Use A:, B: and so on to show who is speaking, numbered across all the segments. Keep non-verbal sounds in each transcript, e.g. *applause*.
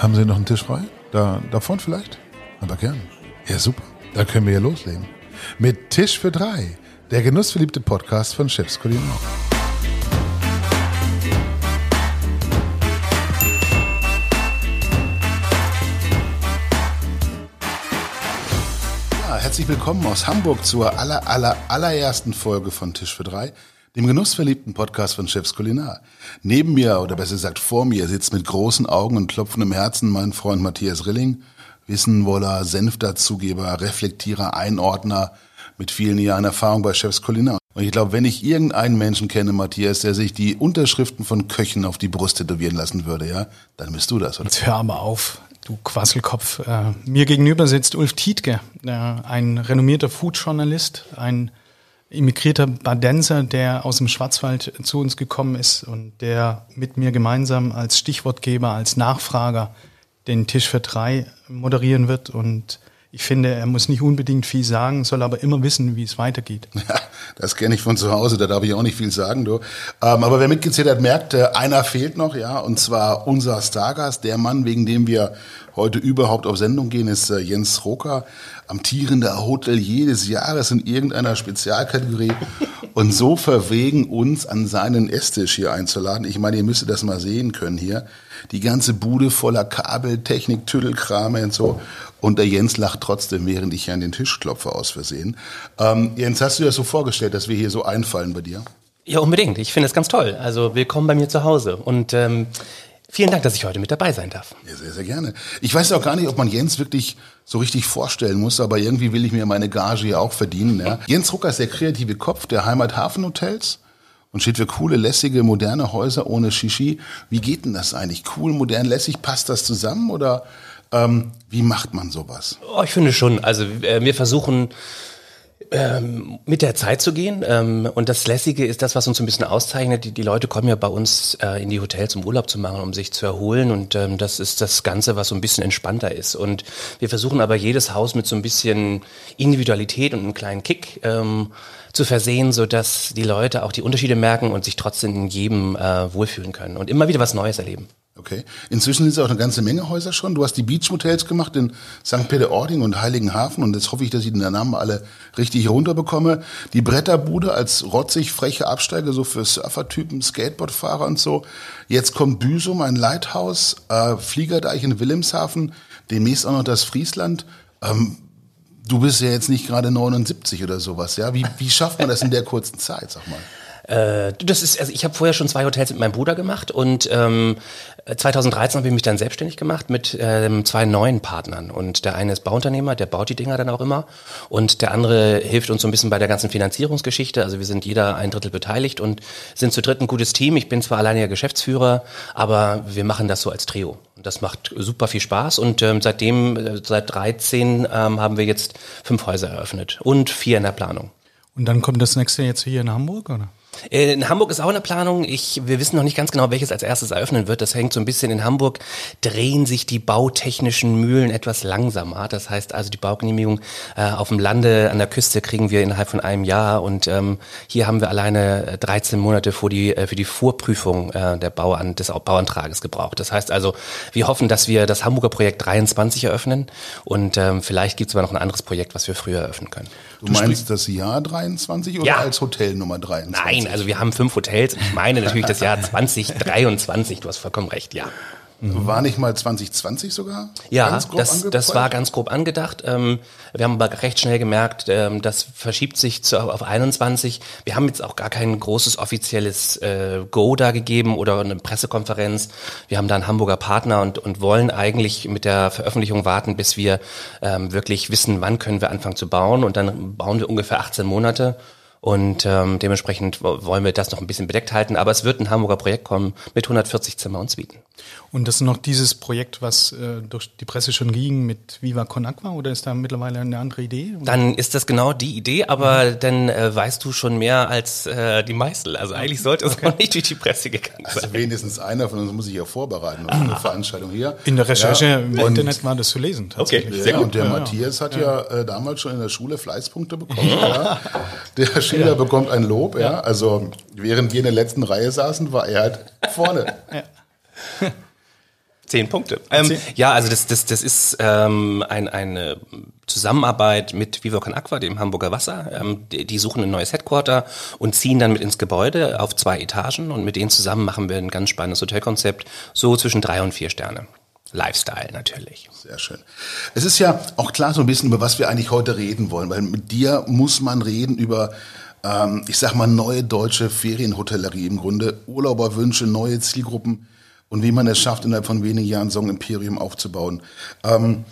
A: Haben Sie noch einen Tisch frei? Da, da vorne vielleicht? Aber gern. Ja, super. Dann können wir ja loslegen. Mit Tisch für drei. Der genussverliebte Podcast von Chefs Kulinar. Ja, herzlich willkommen aus Hamburg zur aller, aller, allerersten Folge von Tisch für drei, dem genussverliebten Podcast von Chefs Kulinar. Neben mir, oder besser gesagt vor mir, sitzt mit großen Augen und klopfendem Herzen mein Freund Matthias Rilling, Wissenwoller, Senfdazugeber, Reflektierer, Einordner mit vielen Jahren Erfahrung bei Chefs Kulinar. Und ich glaube, wenn ich irgendeinen Menschen kenne, Matthias, der sich die Unterschriften von Köchen auf die Brust tätowieren lassen würde, ja, dann bist du das, oder?
B: Jetzt hör aber auf, du Quasselkopf. Äh, mir gegenüber sitzt Ulf Tietke, äh, ein renommierter Food-Journalist, ein immigrierter Badenser, der aus dem Schwarzwald zu uns gekommen ist und der mit mir gemeinsam als Stichwortgeber, als Nachfrager den Tisch für drei moderieren wird. Und ich finde, er muss nicht unbedingt viel sagen, soll aber immer wissen, wie es weitergeht. *laughs*
A: Ja, das kenne ich von zu Hause, da darf ich auch nicht viel sagen, du. Ähm, aber wer mitgezählt hat, merkt, äh, einer fehlt noch, ja, und zwar unser Stargast, der Mann, wegen dem wir heute überhaupt auf Sendung gehen, ist äh, Jens Roker, amtierender Hotelier des Jahres in irgendeiner Spezialkategorie. *laughs* und so verwegen, uns an seinen Esstisch hier einzuladen. Ich meine, ihr müsstet das mal sehen können hier. Die ganze Bude voller Kabel, Technik, Tüdelkrame und so. Und der Jens lacht trotzdem, während ich hier an den Tisch klopfe aus Versehen. Ähm, Jens, hast du dir das so vorgestellt, dass wir hier so einfallen bei dir?
C: Ja, unbedingt. Ich finde es ganz toll. Also willkommen bei mir zu Hause. Und ähm, vielen Dank, dass ich heute mit dabei sein darf.
A: Ja, sehr, sehr gerne. Ich weiß auch gar nicht, ob man Jens wirklich so richtig vorstellen muss, aber irgendwie will ich mir meine Gage hier auch verdienen. Ja. Jens Rucker ist der kreative Kopf der Heimat-Hafen-Hotels und steht für coole, lässige, moderne Häuser ohne Shishi. Wie geht denn das eigentlich? Cool, modern, lässig, passt das zusammen oder ähm, wie macht man sowas?
C: Oh, ich finde schon. Also äh, wir versuchen ähm, mit der Zeit zu gehen. Ähm, und das Lässige ist das, was uns ein bisschen auszeichnet. Die, Leute kommen ja bei uns äh, in die Hotels, um Urlaub zu machen, um sich zu erholen. Und ähm, das ist das Ganze, was so ein bisschen entspannter ist. Und wir versuchen aber jedes Haus mit so ein bisschen Individualität und einem kleinen Kick zu versehen, so dass die Leute auch die Unterschiede merken und sich trotzdem in jedem äh, wohlfühlen können und immer wieder was Neues erleben.
A: Okay. Inzwischen sind es auch eine ganze Menge Häuser schon. Du hast die Beach-Motels gemacht in St. Peter-Ording und Heiligenhafen und jetzt hoffe ich, dass ich den Namen alle richtig runterbekomme. Die Bretterbude als rotzig freche Absteige so für Surfertypen, Skateboardfahrer und so. Jetzt kommt Büsum, ein Lighthouse, äh, Fliegerdeich in Wilhelmshaven, demnächst auch noch das Friesland. Ähm, du bist ja jetzt nicht gerade 79 oder sowas, ja? Wie, wie schafft man das in der kurzen Zeit, sag mal?
C: Äh, das ist, also ich habe vorher schon zwei Hotels mit meinem Bruder gemacht und ähm, 2013 habe ich mich dann selbstständig gemacht mit ähm, zwei neuen Partnern. Und der eine ist Bauunternehmer, der baut die Dinger dann auch immer. Und der andere hilft uns so ein bisschen bei der ganzen Finanzierungsgeschichte. Also wir sind jeder ein Drittel beteiligt und sind zu dritt ein gutes Team. Ich bin zwar alleiniger Geschäftsführer, aber wir machen das so als Trio. Und das macht super viel Spaß. Und ähm, seitdem, äh, seit 13 ähm, haben wir jetzt fünf Häuser eröffnet und vier in der Planung.
B: Und dann kommt das nächste jetzt hier in Hamburg, oder?
C: Äh, in Hamburg ist auch eine Planung. Ich, wir wissen noch nicht ganz genau, welches als erstes eröffnen wird. Das hängt so ein bisschen in Hamburg. Drehen sich die bautechnischen Mühlen etwas langsamer. Das heißt also, die Baugenehmigung äh, auf dem Lande an der Küste kriegen wir innerhalb von einem Jahr. Und ähm, hier haben wir alleine 13 äh, Monate für die, äh, für die Vorprüfung äh, der Bauan, des Bauantrages gebraucht. Das heißt also, wir hoffen, dass wir das Hamburger Projekt 23 eröffnen. Und ähm, vielleicht gibt es aber noch ein anderes Projekt, was wir früher eröffnen können.
A: Du, du meinst das Jahr 23 oder
C: ja.
A: als Hotel Nummer 23?
C: Nein, also wir haben fünf Hotels. Ich meine natürlich das Jahr 2023. Du hast vollkommen recht, ja.
A: Mhm. War nicht mal 2020 sogar?
C: Ja, das, das war ganz grob angedacht. Ähm, wir haben aber recht schnell gemerkt, ähm, das verschiebt sich zu, auf 21. Wir haben jetzt auch gar kein großes offizielles äh, Go da gegeben oder eine Pressekonferenz. Wir haben da einen Hamburger Partner und, und wollen eigentlich mit der Veröffentlichung warten, bis wir ähm, wirklich wissen, wann können wir anfangen zu bauen. Und dann bauen wir ungefähr 18 Monate. Und ähm, dementsprechend wollen wir das noch ein bisschen bedeckt halten. Aber es wird ein Hamburger Projekt kommen mit 140 Zimmer und Suiten.
B: Und das ist noch dieses Projekt, was äh, durch die Presse schon ging mit Viva Con Aqua oder ist da mittlerweile eine andere Idee?
C: Dann ist das genau die Idee, aber mhm. dann äh, weißt du schon mehr als äh, die meisten. Also eigentlich sollte es okay. noch nicht durch die Presse gegangen
A: also
C: sein.
A: wenigstens einer von uns muss sich ja vorbereiten auf eine Veranstaltung hier.
B: In der Recherche ja, im Internet war das zu lesen.
C: Okay,
A: sehr ja, gut. Und der ja, Matthias hat ja, äh, damals schon in der Schule Fleißpunkte bekommen. ja. Der *laughs* Schüler bekommt ein Lob. Ja. Also während wir in der letzten Reihe saßen, war er halt vorne. *laughs* Ja.
C: Zehn Punkte. Ähm, ja, also das, das, das ist ähm, ein, eine Zusammenarbeit mit Vivocan Aqua, dem Hamburger Wasser. Ähm, die, die, suchen ein neues Headquarter und ziehen dann mit ins Gebäude auf zwei Etagen und mit denen zusammen machen wir ein ganz spannendes Hotelkonzept, so zwischen drei und vier Sterne. Lifestyle natürlich.
A: Sehr schön. Es ist ja auch klar so ein bisschen, über was wir eigentlich heute reden wollen, weil mit dir muss man reden über ähm, ich sag mal, neue deutsche Ferienhotellerie im Grunde, Urlauberwünsche, neue Zielgruppen und wie man es schafft, innerhalb von wenigen Jahren so ein Imperium aufzubauen. Ähm,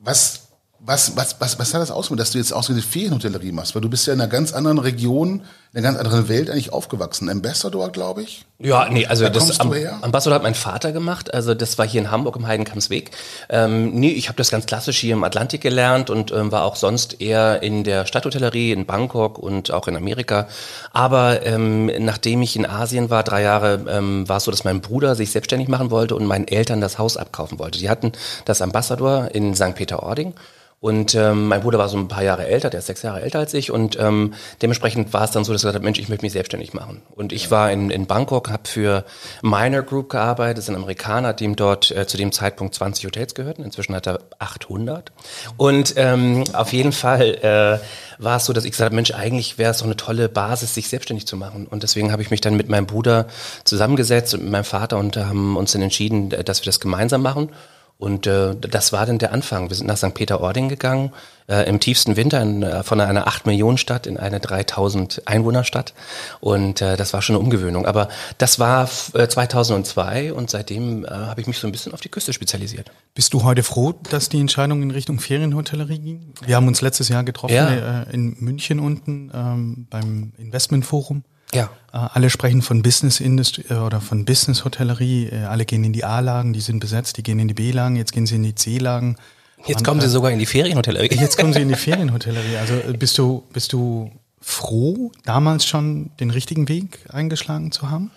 A: was, was, was, was, was hat das ausgemacht, dass du jetzt ausgerechnet Ferienhotellerie machst? Weil du bist ja in einer ganz anderen Region, in einer ganz anderen Welt eigentlich aufgewachsen. Ambassador, glaube ich?
C: Ja, nee, also da das Am Ambassador hat mein Vater gemacht. Also das war hier in Hamburg im Heidenkampsweg. Ähm, nee, ich habe das ganz klassisch hier im Atlantik gelernt und ähm, war auch sonst eher in der Stadthotellerie in Bangkok und auch in Amerika. Aber ähm, nachdem ich in Asien war, drei Jahre, ähm, war es so, dass mein Bruder sich selbstständig machen wollte und meinen Eltern das Haus abkaufen wollte. Die hatten das Ambassador in St. Peter-Ording und ähm, mein Bruder war so ein paar Jahre älter, der ist sechs Jahre älter als ich. Und ähm, dementsprechend war es dann so, dass er gesagt hat, Mensch, ich möchte mich selbstständig machen. Und ich war in, in Bangkok, habe für Minor Group gearbeitet, das ist ein Amerikaner, dem dort äh, zu dem Zeitpunkt 20 Hotels gehörten. Inzwischen hat er 800. Und ähm, auf jeden Fall äh, war es so, dass ich gesagt habe, Mensch, eigentlich wäre es doch eine tolle Basis, sich selbstständig zu machen. Und deswegen habe ich mich dann mit meinem Bruder zusammengesetzt und mit meinem Vater und haben uns dann entschieden, dass wir das gemeinsam machen. Und äh, das war dann der Anfang. Wir sind nach St. Peter-Ording gegangen, äh, im tiefsten Winter in, äh, von einer 8-Millionen-Stadt in eine 3000 Einwohner-Stadt. Und äh, das war schon eine Umgewöhnung. Aber das war äh, 2002 und seitdem äh, habe ich mich so ein bisschen auf die Küste spezialisiert.
B: Bist du heute froh, dass die Entscheidung in Richtung Ferienhotellerie ging? Wir haben uns letztes Jahr getroffen ja. äh, in München unten ähm, beim Investmentforum. Ja. Äh, alle sprechen von Business Industry äh, oder von Business Hotellerie. Äh, alle gehen in die A-Lagen, die sind besetzt, die gehen in die B-Lagen, jetzt gehen sie in die C-Lagen.
C: Jetzt kommen sie sogar in die Ferienhotellerie.
B: Jetzt kommen sie in die *laughs* Ferienhotellerie. Also bist du, bist du froh, damals schon den richtigen Weg eingeschlagen zu haben?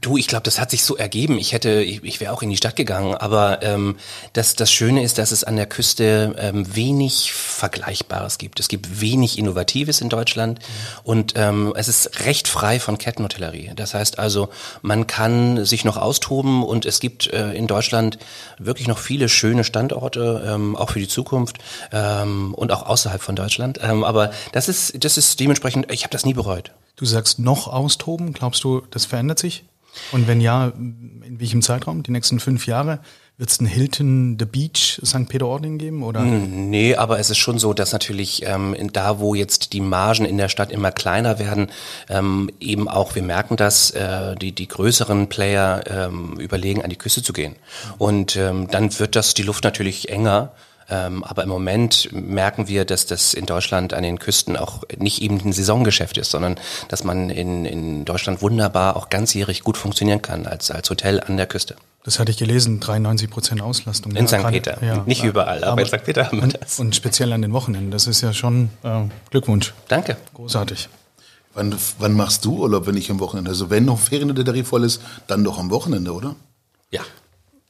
C: Du, ich glaube, das hat sich so ergeben. Ich hätte, ich, ich wäre auch in die Stadt gegangen, aber ähm, das, das Schöne ist, dass es an der Küste ähm, wenig Vergleichbares gibt. Es gibt wenig Innovatives in Deutschland mhm. und ähm, es ist recht frei von Kettenhotellerie. Das heißt also, man kann sich noch austoben und es gibt äh, in Deutschland wirklich noch viele schöne Standorte, ähm, auch für die Zukunft ähm, und auch außerhalb von Deutschland. Ähm, aber das ist, das ist dementsprechend, ich habe das nie bereut.
B: Du sagst noch austoben. Glaubst du, das verändert sich? Und wenn ja, in welchem Zeitraum? Die nächsten fünf Jahre? Wird es ein Hilton The Beach St. Peter-Ording geben? Oder?
C: Hm, nee, aber es ist schon so, dass natürlich ähm, da, wo jetzt die Margen in der Stadt immer kleiner werden, ähm, eben auch, wir merken dass äh, die, die größeren Player ähm, überlegen, an die Küste zu gehen. Und ähm, dann wird das die Luft natürlich enger. Ähm, aber im Moment merken wir, dass das in Deutschland an den Küsten auch nicht eben ein Saisongeschäft ist, sondern dass man in, in Deutschland wunderbar auch ganzjährig gut funktionieren kann als, als Hotel an der Küste.
B: Das hatte ich gelesen, 93 Prozent Auslastung.
C: In ja, St. Peter, ja, nicht überall, aber, aber, in St. Peter haben wir das.
B: Und speziell an den Wochenenden, das ist ja schon äh, Glückwunsch.
C: Danke.
B: Großartig.
A: Wann, wann machst du Urlaub, wenn nicht am Wochenende? Also wenn noch Ferienhotellerie voll ist, dann doch am Wochenende, oder?
C: Ja,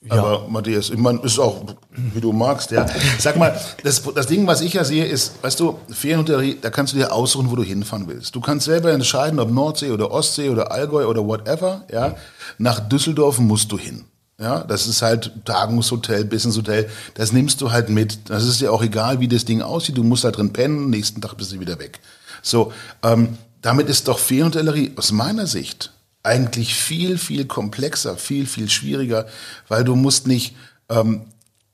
A: ja. Aber Matthias, ich meine, ist auch, wie du magst, ja. Sag mal, das, das Ding, was ich ja sehe, ist, weißt du, Ferienhotellerie, da kannst du dir aussuchen, wo du hinfahren willst. Du kannst selber entscheiden, ob Nordsee oder Ostsee oder Allgäu oder whatever, ja. Nach Düsseldorf musst du hin. Ja, das ist halt Tagungshotel, Businesshotel, das nimmst du halt mit. Das ist dir auch egal, wie das Ding aussieht, du musst da drin pennen, nächsten Tag bist du wieder weg. So, ähm, damit ist doch Ferienhotellerie aus meiner Sicht eigentlich viel, viel komplexer, viel, viel schwieriger, weil du musst nicht ähm,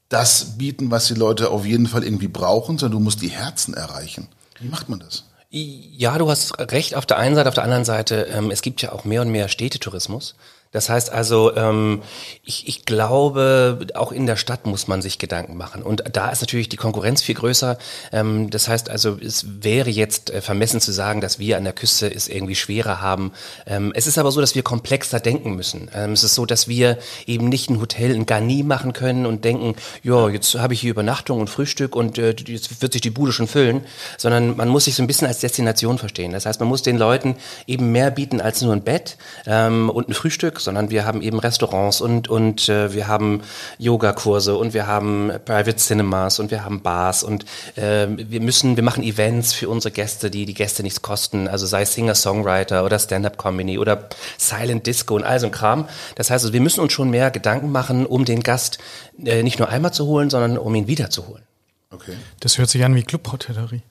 A: das bieten, was die Leute auf jeden Fall irgendwie brauchen, sondern du musst die Herzen erreichen. Wie macht man das?
C: Ja, du hast recht auf der einen Seite, auf der anderen Seite, ähm, es gibt ja auch mehr und mehr Städtetourismus. Das heißt also, ähm, ich, ich glaube, auch in der Stadt muss man sich Gedanken machen. Und da ist natürlich die Konkurrenz viel größer. Ähm, das heißt also, es wäre jetzt äh, vermessen zu sagen, dass wir an der Küste es irgendwie schwerer haben. Ähm, es ist aber so, dass wir komplexer denken müssen. Ähm, es ist so, dass wir eben nicht ein Hotel in Garni machen können und denken, ja, jetzt habe ich hier Übernachtung und Frühstück und äh, jetzt wird sich die Bude schon füllen, sondern man muss sich so ein bisschen als Destination verstehen. Das heißt, man muss den Leuten eben mehr bieten als nur ein Bett ähm, und ein Frühstück, Stück, sondern wir haben eben Restaurants und, und äh, wir haben Yogakurse und wir haben Private Cinemas und wir haben Bars und äh, wir müssen, wir machen Events für unsere Gäste, die die Gäste nichts kosten, also sei Singer-Songwriter oder Stand-Up-Comedy oder Silent Disco und all so ein Kram. Das heißt, also, wir müssen uns schon mehr Gedanken machen, um den Gast äh, nicht nur einmal zu holen, sondern um ihn wiederzuholen.
A: Okay.
B: Das hört sich an wie Clubhotellerie.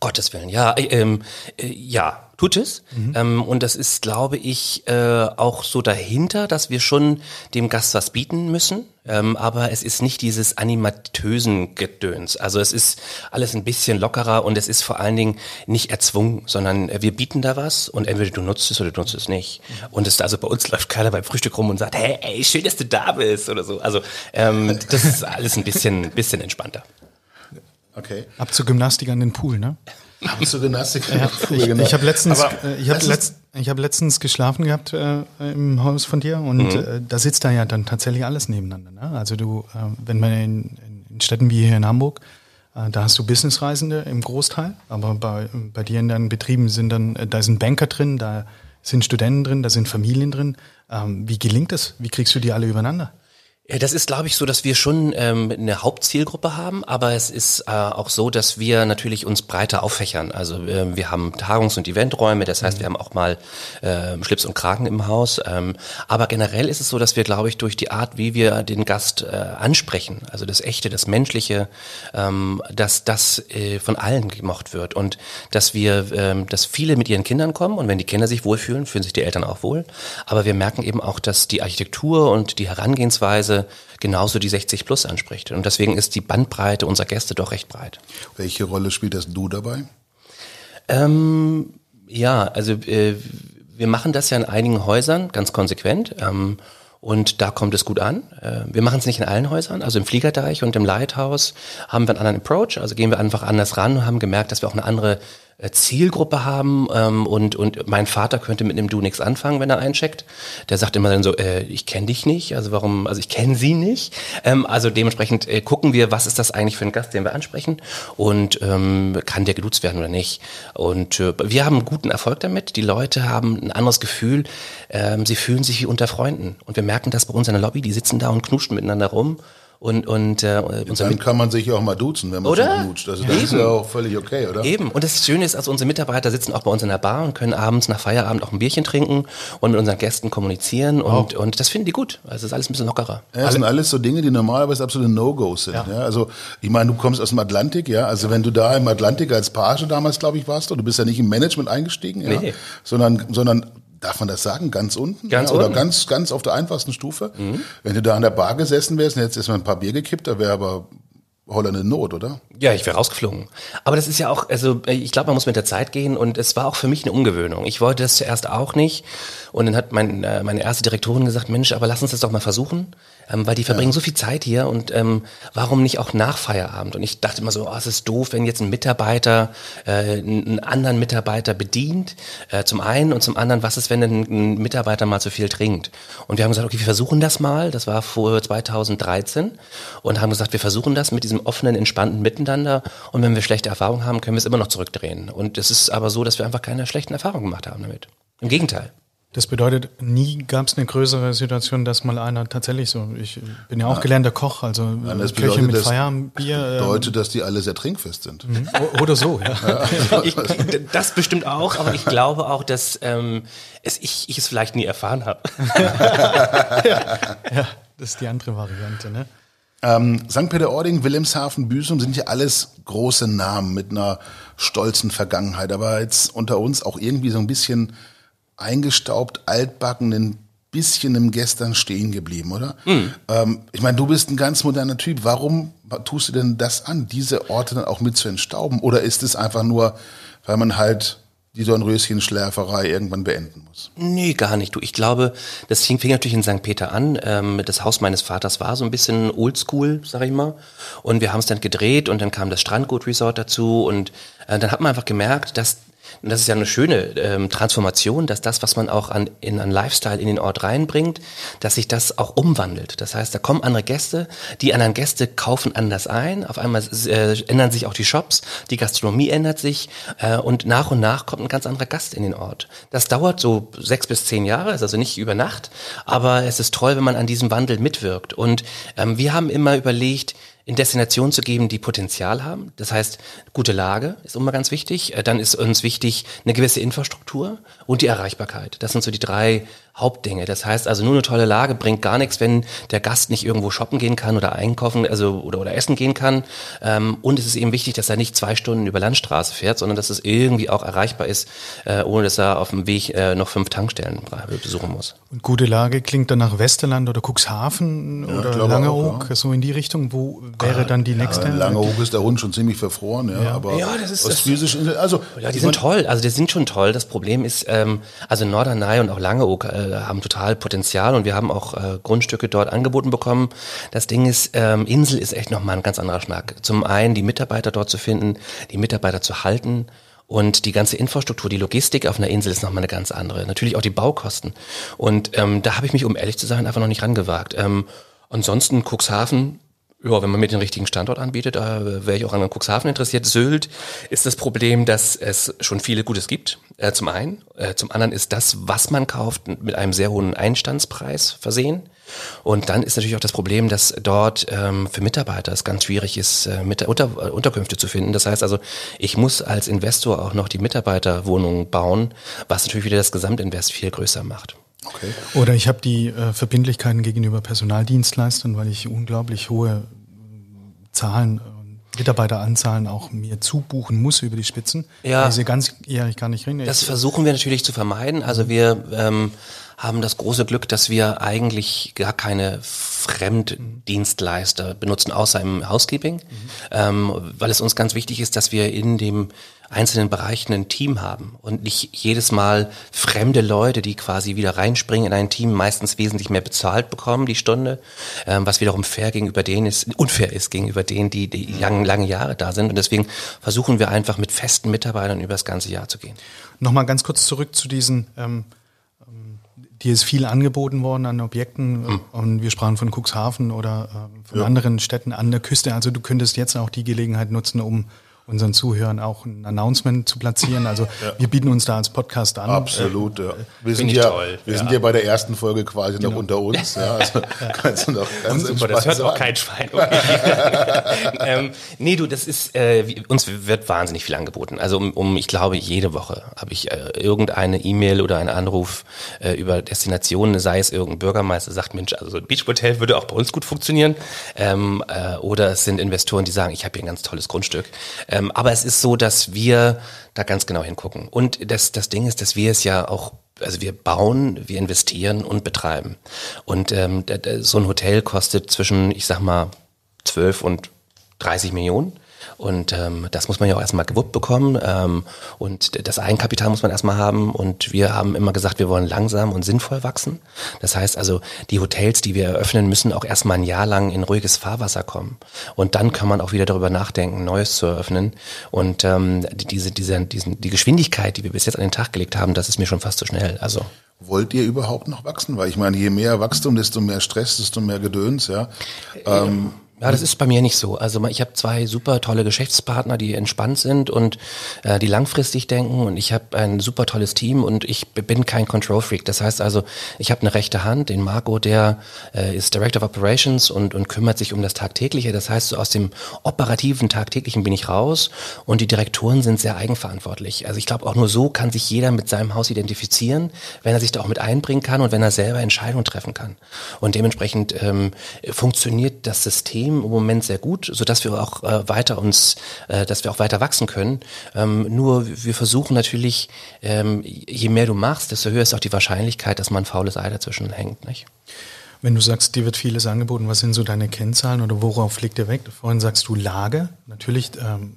C: Gottes Willen, ja, äh, ähm, äh, ja, tut es. Mhm. Ähm, und das ist, glaube ich, äh, auch so dahinter, dass wir schon dem Gast was bieten müssen. Ähm, aber es ist nicht dieses animatösen Gedöns. Also es ist alles ein bisschen lockerer und es ist vor allen Dingen nicht erzwungen, sondern wir bieten da was und entweder du nutzt es oder du nutzt es nicht. Mhm. Und es also bei uns *laughs* läuft keiner beim Frühstück rum und sagt, hey, ey, schön, dass du da bist oder so. Also ähm, das ist *laughs* alles ein bisschen, bisschen entspannter.
A: Okay.
B: Ab zur Gymnastik an den Pool, ne?
A: Ab zur Gymnastik
B: an den Pool, ich, genau. Ich habe letztens, äh, ich hab letzt, ich hab letztens geschlafen gehabt äh, im Haus von dir und mhm. äh, da sitzt da ja dann tatsächlich alles nebeneinander. Ne? Also du, äh, wenn man in, in Städten wie hier in Hamburg, äh, da hast du Businessreisende im Großteil, aber bei, bei dir in deinen Betrieben sind dann, äh, da sind Banker drin, da sind Studenten drin, da sind Familien drin. Ähm, wie gelingt das? Wie kriegst du die alle übereinander?
C: Das ist, glaube ich, so, dass wir schon ähm, eine Hauptzielgruppe haben, aber es ist äh, auch so, dass wir natürlich uns breiter auffächern. Also äh, wir haben Tagungs- und Eventräume, das heißt, wir haben auch mal äh, Schlips und Kragen im Haus. Ähm, aber generell ist es so, dass wir, glaube ich, durch die Art, wie wir den Gast äh, ansprechen, also das Echte, das Menschliche, ähm, dass das äh, von allen gemocht wird und dass wir, ähm, dass viele mit ihren Kindern kommen und wenn die Kinder sich wohlfühlen, fühlen sich die Eltern auch wohl. Aber wir merken eben auch, dass die Architektur und die Herangehensweise genauso die 60 plus anspricht. Und deswegen ist die Bandbreite unserer Gäste doch recht breit.
A: Welche Rolle spielt das du dabei?
C: Ähm, ja, also äh, wir machen das ja in einigen Häusern ganz konsequent. Ähm, und da kommt es gut an. Äh, wir machen es nicht in allen Häusern. Also im Fliegerdeich und im Lighthouse haben wir einen anderen Approach. Also gehen wir einfach anders ran und haben gemerkt, dass wir auch eine andere Zielgruppe haben ähm, und, und mein Vater könnte mit dem Du nichts anfangen, wenn er eincheckt. Der sagt immer dann so, äh, ich kenne dich nicht, also warum, also ich kenne sie nicht. Ähm, also dementsprechend äh, gucken wir, was ist das eigentlich für ein Gast, den wir ansprechen und ähm, kann der geduzt werden oder nicht. Und äh, wir haben guten Erfolg damit. Die Leute haben ein anderes Gefühl, ähm, sie fühlen sich wie unter Freunden. Und wir merken das bei uns in der Lobby, die sitzen da und knuschen miteinander rum und und äh,
A: unser Dann kann man sich ja auch mal duzen, wenn man
C: oder?
A: schon knutscht. Also das Eben. ist ja auch völlig okay, oder?
C: Eben. Und das Schöne ist, also unsere Mitarbeiter sitzen auch bei uns in der Bar und können abends nach Feierabend auch ein Bierchen trinken und mit unseren Gästen kommunizieren und oh. und das finden die gut. Also es ist alles ein bisschen lockerer.
A: Ja, das sind alles so Dinge, die normalerweise absolute No-Gos sind. Ja. ja. Also ich meine, du kommst aus dem Atlantik, ja. Also wenn du da im Atlantik als Page damals, glaube ich, warst, und du bist ja nicht im Management eingestiegen, ja, nee. sondern sondern darf man das sagen, ganz unten?
C: Ganz
A: ja,
C: oder
A: unten. ganz, ganz auf der einfachsten Stufe. Mhm. Wenn du da an der Bar gesessen wärst und jetzt erstmal ein paar Bier gekippt, da wäre aber Holland in Not, oder?
C: Ja, ich wäre rausgeflogen. Aber das ist ja auch, also ich glaube, man muss mit der Zeit gehen und es war auch für mich eine Umgewöhnung. Ich wollte das zuerst auch nicht und dann hat mein, äh, meine erste Direktorin gesagt, Mensch, aber lass uns das doch mal versuchen ähm, weil die verbringen ja. so viel Zeit hier und ähm, warum nicht auch nach Feierabend? Und ich dachte immer so, oh, es ist doof, wenn jetzt ein Mitarbeiter äh, einen anderen Mitarbeiter bedient, äh, zum einen und zum anderen, was ist, wenn ein, ein Mitarbeiter mal zu viel trinkt? Und wir haben gesagt, okay, wir versuchen das mal, das war vor 2013 und haben gesagt, wir versuchen das mit diesem offenen, entspannten Miteinander und wenn wir schlechte Erfahrungen haben, können wir es immer noch zurückdrehen. Und es ist aber so, dass wir einfach keine schlechten Erfahrungen gemacht haben damit. Im Gegenteil.
B: Das bedeutet, nie gab es eine größere Situation, dass mal einer tatsächlich so, ich bin ja auch ja. gelernter Koch, also
A: ja, das Köche mit Feierabendbier. Das ähm, bedeutet, dass die alle sehr trinkfest sind.
B: Mhm. Oder so, ja. ja. *laughs*
C: Ich, das bestimmt auch, aber ich glaube auch, dass ähm, es, ich, ich es vielleicht nie erfahren habe. *laughs*
B: ja, das ist die andere Variante, ne?
A: Ähm, St. Peter-Ording, Wilhelmshaven, Büsum sind ja alles große Namen mit einer stolzen Vergangenheit, aber jetzt unter uns auch irgendwie so ein bisschen eingestaubt, altbacken, ein bisschen im Gestern stehen geblieben, oder? Mhm. Ähm, ich meine, du bist ein ganz moderner Typ. Warum tust du denn das an, diese Orte dann auch mit zu entstauben? Oder ist es einfach nur, weil man halt die Dornröschen-Schläferei irgendwann beenden muss?
C: Nee, gar nicht. Du, ich glaube, das fing, fing natürlich in St. Peter an. Ähm, das Haus meines Vaters war so ein bisschen oldschool, sag ich mal. Und wir haben es dann gedreht und dann kam das Strandgut Resort dazu und äh, dann hat man einfach gemerkt, dass und das ist ja eine schöne ähm, Transformation, dass das, was man auch an, in an Lifestyle in den Ort reinbringt, dass sich das auch umwandelt. Das heißt, da kommen andere Gäste, die anderen Gäste kaufen anders ein, auf einmal äh, ändern sich auch die Shops, die Gastronomie ändert sich äh, und nach und nach kommt ein ganz anderer Gast in den Ort. Das dauert so sechs bis zehn Jahre, ist also nicht über Nacht, aber es ist toll, wenn man an diesem Wandel mitwirkt. Und ähm, wir haben immer überlegt, in Destinationen zu geben, die Potenzial haben. Das heißt, gute Lage ist immer ganz wichtig. Äh, dann ist uns wichtig eine gewisse Infrastruktur und die Erreichbarkeit. Das sind so die drei Hauptdinge. Das heißt also, nur eine tolle Lage bringt gar nichts, wenn der Gast nicht irgendwo shoppen gehen kann oder einkaufen, also oder, oder essen gehen kann. Ähm, und es ist eben wichtig, dass er nicht zwei Stunden über Landstraße fährt, sondern dass es irgendwie auch erreichbar ist, äh, ohne dass er auf dem Weg äh, noch fünf Tankstellen besuchen muss.
B: Und gute Lage klingt dann nach Westerland oder Cuxhaven ja, oder Langeoog, ja. so in die Richtung. Wo wäre dann die nächste? Ja,
A: Langeoog ist der Hund schon ziemlich verfroren, ja. ja. Aber
C: ja, das ist das physisch, also ja, die sind toll. Also die sind schon toll. Das Problem ist, ähm, also Norderney und auch Langeoog äh, äh, haben total Potenzial und wir haben auch äh, Grundstücke dort angeboten bekommen. Das Ding ist, ähm, Insel ist echt nochmal ein ganz anderer Schnack. Zum einen die Mitarbeiter dort zu finden, die Mitarbeiter zu halten und die ganze Infrastruktur, die Logistik auf einer Insel ist nochmal eine ganz andere. Natürlich auch die Baukosten. Und ähm, da habe ich mich, um ehrlich zu sein, einfach noch nicht rangewagt. Ähm, ansonsten Cuxhaven ja, wenn man mir den richtigen Standort anbietet, da wäre ich auch an Cuxhaven interessiert. Sylt ist das Problem, dass es schon viele Gutes gibt. Äh, zum einen. Äh, zum anderen ist das, was man kauft, mit einem sehr hohen Einstandspreis versehen. Und dann ist natürlich auch das Problem, dass dort ähm, für Mitarbeiter es ganz schwierig ist, äh, mit Unter äh, Unterkünfte zu finden. Das heißt also, ich muss als Investor auch noch die Mitarbeiterwohnungen bauen, was natürlich wieder das Gesamtinvest viel größer macht.
B: Okay. Oder ich habe die äh, Verbindlichkeiten gegenüber Personaldienstleistern, weil ich unglaublich hohe Zahlen, äh, Mitarbeiteranzahlen auch mir zubuchen muss über die Spitzen.
C: Ja.
B: Also ganz ehrlich gar nicht reden.
C: Das versuchen wir natürlich zu vermeiden. Also wir ähm, haben das große Glück, dass wir eigentlich gar keine Fremddienstleister benutzen, außer im Housekeeping, mhm. ähm, weil es uns ganz wichtig ist, dass wir in dem einzelnen Bereichen ein Team haben und nicht jedes Mal fremde Leute, die quasi wieder reinspringen in ein Team, meistens wesentlich mehr bezahlt bekommen die Stunde, ähm, was wiederum fair gegenüber denen ist, unfair ist gegenüber denen, die, die lange, lange Jahre da sind. Und deswegen versuchen wir einfach mit festen Mitarbeitern über das ganze Jahr zu gehen.
B: Nochmal ganz kurz zurück zu diesen ähm Dir ist viel angeboten worden an Objekten hm. und wir sprachen von Cuxhaven oder äh, von ja. anderen Städten an der Küste. Also du könntest jetzt auch die Gelegenheit nutzen, um unseren Zuhörern auch ein Announcement zu platzieren. Also ja. wir bieten uns da als Podcast an.
A: Absolut, ja. Wir sind ja, toll. wir ja. sind ja bei der ersten Folge quasi genau. noch unter uns. Ja, also *laughs*
C: kannst du noch ganz super, das hört auch kein Schwein. Okay. *laughs* ähm, nee, du, das ist, äh, uns wird wahnsinnig viel angeboten. Also um, um ich glaube, jede Woche habe ich äh, irgendeine E-Mail oder einen Anruf äh, über Destinationen, sei es irgendein Bürgermeister sagt, Mensch, also ein Beachhotel würde auch bei uns gut funktionieren. Ähm, äh, oder es sind Investoren, die sagen, ich habe hier ein ganz tolles Grundstück. Äh, ähm, aber es ist so, dass wir da ganz genau hingucken. Und das, das Ding ist, dass wir es ja auch also wir bauen, wir investieren und betreiben. Und ähm, so ein Hotel kostet zwischen, ich sag mal, 12 und 30 Millionen. Und ähm, das muss man ja auch erstmal gewuppt bekommen. Ähm, und das Eigenkapital muss man erstmal haben. Und wir haben immer gesagt, wir wollen langsam und sinnvoll wachsen. Das heißt also, die Hotels, die wir eröffnen, müssen auch erstmal ein Jahr lang in ruhiges Fahrwasser kommen. Und dann kann man auch wieder darüber nachdenken, Neues zu eröffnen. Und ähm, diese, diese, diesen, die Geschwindigkeit, die wir bis jetzt an den Tag gelegt haben, das ist mir schon fast zu schnell. Also
A: Wollt ihr überhaupt noch wachsen? Weil ich meine, je mehr Wachstum, desto mehr Stress, desto mehr Gedöns, ja. Ähm,
C: ja, das ist bei mir nicht so. Also ich habe zwei super tolle Geschäftspartner, die entspannt sind und äh, die langfristig denken und ich habe ein super tolles Team und ich bin kein Control Freak. Das heißt also, ich habe eine rechte Hand, den Marco, der äh, ist Director of Operations und, und kümmert sich um das Tagtägliche. Das heißt, so aus dem operativen Tagtäglichen bin ich raus und die Direktoren sind sehr eigenverantwortlich. Also ich glaube, auch nur so kann sich jeder mit seinem Haus identifizieren, wenn er sich da auch mit einbringen kann und wenn er selber Entscheidungen treffen kann. Und dementsprechend ähm, funktioniert das System Team im Moment sehr gut, so dass wir auch äh, weiter uns, äh, dass wir auch weiter wachsen können. Ähm, nur wir versuchen natürlich, ähm, je mehr du machst, desto höher ist auch die Wahrscheinlichkeit, dass man ein faules Ei dazwischen hängt. Nicht?
B: Wenn du sagst, dir wird vieles angeboten, was sind so deine Kennzahlen oder worauf legt der weg? Vorhin sagst du Lage. Natürlich ähm,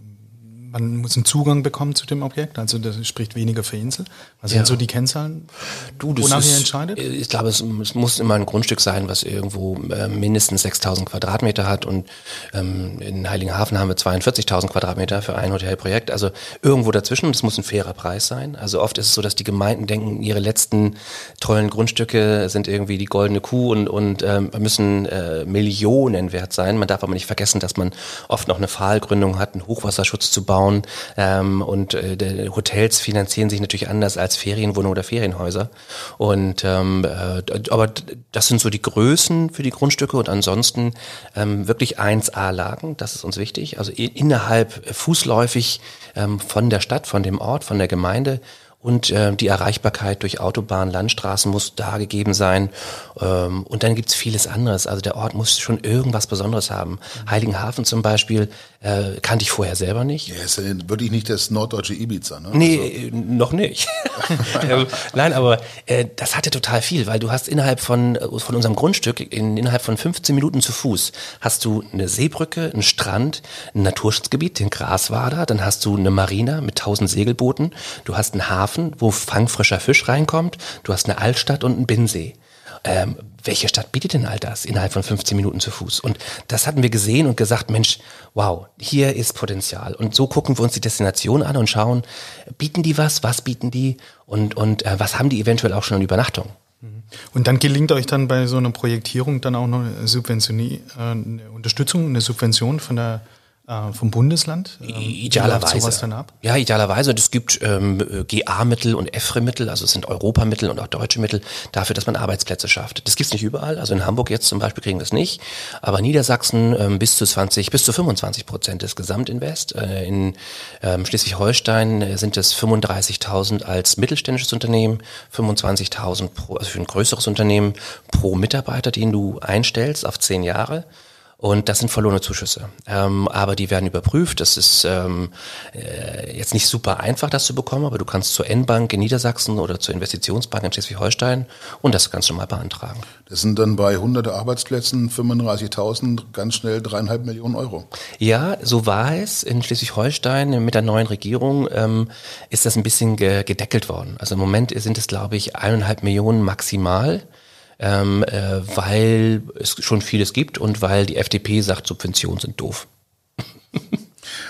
B: man muss einen Zugang bekommen zu dem Objekt, also das spricht weniger für Insel. Was ja. sind so die Kennzahlen,
C: du, das wonach ist, ihr entscheidet? Äh, ich glaube, es, es, muss immer ein Grundstück sein, was irgendwo äh, mindestens 6000 Quadratmeter hat und ähm, in Heiligenhafen haben wir 42.000 Quadratmeter für ein Hotelprojekt, also irgendwo dazwischen es muss ein fairer Preis sein. Also oft ist es so, dass die Gemeinden denken, ihre letzten tollen Grundstücke sind irgendwie die goldene Kuh und, und ähm, müssen äh, Millionen wert sein. Man darf aber nicht vergessen, dass man oft noch eine Pfahlgründung hat, einen Hochwasserschutz zu bauen ähm, und äh, Hotels finanzieren sich natürlich anders als Ferienwohnungen oder Ferienhäuser. Und ähm, äh, aber das sind so die Größen für die Grundstücke und ansonsten ähm, wirklich 1A-Lagen, das ist uns wichtig. Also innerhalb fußläufig ähm, von der Stadt, von dem Ort, von der Gemeinde und äh, die Erreichbarkeit durch Autobahn, Landstraßen muss da gegeben sein. Ähm, und dann gibt's vieles anderes. Also der Ort muss schon irgendwas Besonderes haben. Heiligenhafen zum Beispiel äh, kannte ich vorher selber nicht.
A: Ja, ist ja wirklich nicht das norddeutsche Ibiza, ne?
C: Nee, also. Äh, noch nicht. *laughs* *laughs* Ähm, nein, aber äh, das hatte total viel, weil du hast innerhalb von, äh, von unserem Grundstück, in, innerhalb von 15 Minuten zu Fuß, hast du eine Seebrücke, einen Strand, ein Naturschutzgebiet, den Graswader, dann hast du eine Marina mit 1000 Segelbooten, du hast einen Hafen, wo fangfrischer Fisch reinkommt, du hast eine Altstadt und einen Binnensee ähm, welche Stadt bietet denn all das innerhalb von 15 Minuten zu Fuß? Und das hatten wir gesehen und gesagt, Mensch, wow, hier ist Potenzial. Und so gucken wir uns die Destination an und schauen, bieten die was, was bieten die und, und äh, was haben die eventuell auch schon an Übernachtung?
B: Mhm. Und dann gelingt euch dann bei so einer Projektierung dann auch noch eine, Subvention, äh, eine Unterstützung, eine Subvention von der vom Bundesland?
C: Ähm, idealerweise. Sowas dann ab? Ja, idealerweise. Es gibt ähm, GA-Mittel und EFRE-Mittel, also es sind Europamittel und auch deutsche Mittel dafür, dass man Arbeitsplätze schafft. Das gibt's nicht überall. Also in Hamburg jetzt zum Beispiel kriegen wir es nicht, aber Niedersachsen ähm, bis zu 20, bis zu 25 Prozent des Gesamtinvest. Äh, in ähm, Schleswig-Holstein äh, sind es 35.000 als mittelständisches Unternehmen, 25.000 pro, also für ein größeres Unternehmen pro Mitarbeiter, den du einstellst auf zehn Jahre. Und das sind verlorene Zuschüsse. Ähm, aber die werden überprüft. Das ist ähm, äh, jetzt nicht super einfach, das zu bekommen, aber du kannst zur N-Bank in Niedersachsen oder zur Investitionsbank in Schleswig-Holstein und das kannst du mal beantragen.
A: Das sind dann bei 100 Arbeitsplätzen 35.000 ganz schnell dreieinhalb Millionen Euro.
C: Ja, so war es in Schleswig-Holstein mit der neuen Regierung. Ähm, ist das ein bisschen ge gedeckelt worden. Also im Moment sind es, glaube ich, eineinhalb Millionen maximal ähm, äh, weil es schon vieles gibt und weil die FDP sagt, Subventionen sind doof.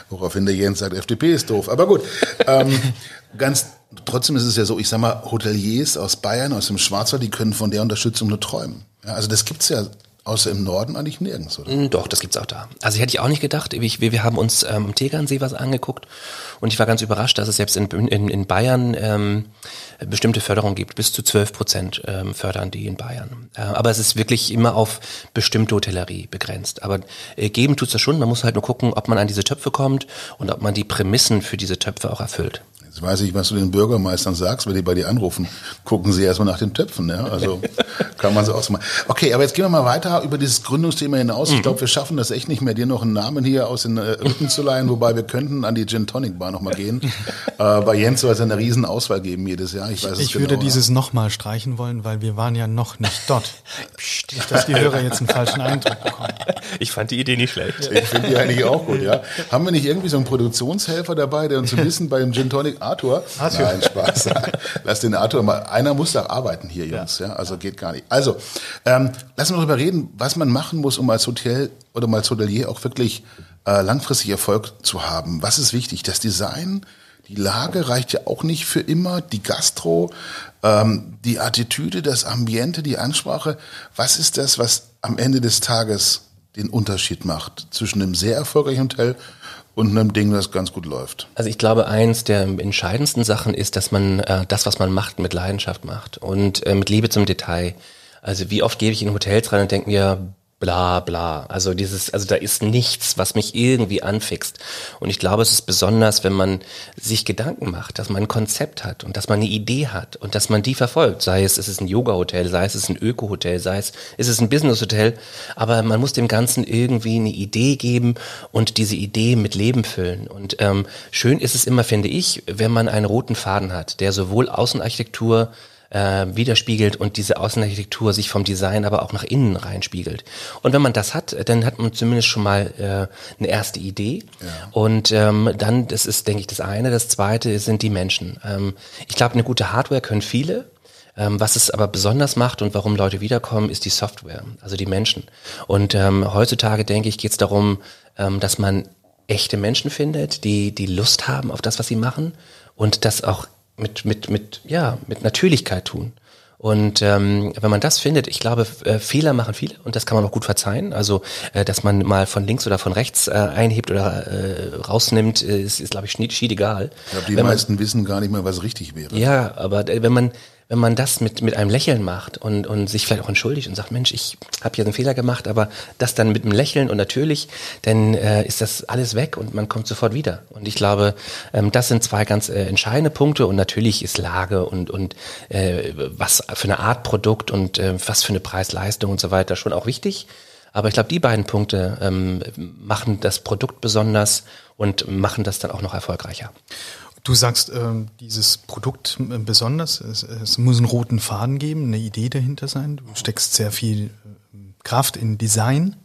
A: Woraufhin der Jens sagt, FDP ist doof. Aber gut, ähm, *laughs* ganz trotzdem ist es ja so, ich sag mal, Hoteliers aus Bayern, aus dem Schwarzwald, die können von der Unterstützung nur träumen. Ja, also das gibt's ja Außer im Norden eigentlich nirgends, oder?
C: Mm, doch, das gibt's auch da. Also hätte ich auch nicht gedacht. Wir, wir haben uns ähm, am Tegernsee was angeguckt und ich war ganz überrascht, dass es selbst in, in, in Bayern ähm, bestimmte Förderung gibt. Bis zu 12 Prozent ähm, fördern die in Bayern. Äh, aber es ist wirklich immer auf bestimmte Hotellerie begrenzt. Aber äh, geben tut's das schon. Man muss halt nur gucken, ob man an diese Töpfe kommt und ob man die Prämissen für diese Töpfe auch erfüllt.
A: Jetzt weiß ich, was du den Bürgermeistern sagst, wenn die bei dir anrufen. Gucken sie erstmal nach den Töpfen, ja. Also *laughs* kann man so ausmachen. Okay, aber jetzt gehen wir mal weiter über dieses Gründungsthema hinaus. Ich mhm. glaube, wir schaffen das echt nicht mehr, dir noch einen Namen hier aus den äh, Rücken zu leihen, wobei wir könnten an die Gin Tonic Bar nochmal gehen. *laughs* äh, bei Jens soll es eine riesen Auswahl geben jedes Jahr.
B: Ich, weiß ich es würde genau, dieses ja. nochmal streichen wollen, weil wir waren ja noch nicht dort. *laughs* nicht, dass die Hörer jetzt einen falschen Eindruck bekommen.
C: Ich fand die Idee nicht schlecht.
A: Ich finde die eigentlich auch gut, ja. Haben wir nicht irgendwie so einen Produktionshelfer dabei, der uns ein bisschen beim Gin Tonic Arthur. Arthur. Nein, Spaß. *laughs* Lass den Arthur mal. Einer muss da arbeiten hier, Jungs. Ja, ja also geht gar nicht. Also, ähm, lass uns darüber reden, was man machen muss, um als Hotel oder mal als Hotelier auch wirklich äh, langfristig Erfolg zu haben. Was ist wichtig? Das Design, die Lage reicht ja auch nicht für immer. Die Gastro, ähm, die Attitüde, das Ambiente, die Ansprache. Was ist das, was am Ende des Tages den Unterschied macht zwischen einem sehr erfolgreichen Hotel und einem Ding, das ganz gut läuft.
C: Also ich glaube, eins der entscheidendsten Sachen ist, dass man äh, das, was man macht, mit Leidenschaft macht und äh, mit Liebe zum Detail. Also wie oft gebe ich in Hotels rein und denke mir, bla bla. Also dieses, also da ist nichts, was mich irgendwie anfixt. Und ich glaube, es ist besonders, wenn man sich Gedanken macht, dass man ein Konzept hat und dass man eine Idee hat und dass man die verfolgt. Sei es, es ist ein Yoga-Hotel, sei es, es ist ein Öko-Hotel, sei es, es ist ein Business-Hotel. Aber man muss dem Ganzen irgendwie eine Idee geben und diese Idee mit Leben füllen. Und ähm, schön ist es immer, finde ich, wenn man einen roten Faden hat, der sowohl Außenarchitektur äh, widerspiegelt und diese Außenarchitektur sich vom Design aber auch nach innen reinspiegelt. Und wenn man das hat, dann hat man zumindest schon mal äh, eine erste Idee. Ja. Und ähm, dann, das ist, denke ich, das eine. Das zweite sind die Menschen. Ähm, ich glaube, eine gute Hardware können viele. Ähm, was es aber besonders macht und warum Leute wiederkommen, ist die Software, also die Menschen. Und ähm, heutzutage, denke ich, geht es darum, ähm, dass man echte Menschen findet, die, die Lust haben auf das, was sie machen und das auch mit, mit, mit, ja, mit Natürlichkeit tun. Und ähm, wenn man das findet, ich glaube, äh, Fehler machen viele und das kann man auch gut verzeihen. Also, äh, dass man mal von links oder von rechts äh, einhebt oder äh, rausnimmt, ist, ist glaube ich, schied egal.
A: Ich glaube, die wenn meisten man, wissen gar nicht mehr, was richtig wäre.
C: Ja, aber äh, wenn man wenn man das mit, mit einem Lächeln macht und, und sich vielleicht auch entschuldigt und sagt, Mensch, ich habe hier einen Fehler gemacht, aber das dann mit einem Lächeln und natürlich, dann äh, ist das alles weg und man kommt sofort wieder. Und ich glaube, ähm, das sind zwei ganz äh, entscheidende Punkte und natürlich ist Lage und, und äh, was für eine Art Produkt und äh, was für eine Preis-Leistung und so weiter schon auch wichtig. Aber ich glaube, die beiden Punkte ähm, machen das Produkt besonders und machen das dann auch noch erfolgreicher.
B: Du sagst, äh, dieses Produkt äh, besonders, es, es, muss einen roten Faden geben, eine Idee dahinter sein. Du steckst sehr viel äh, Kraft in Design.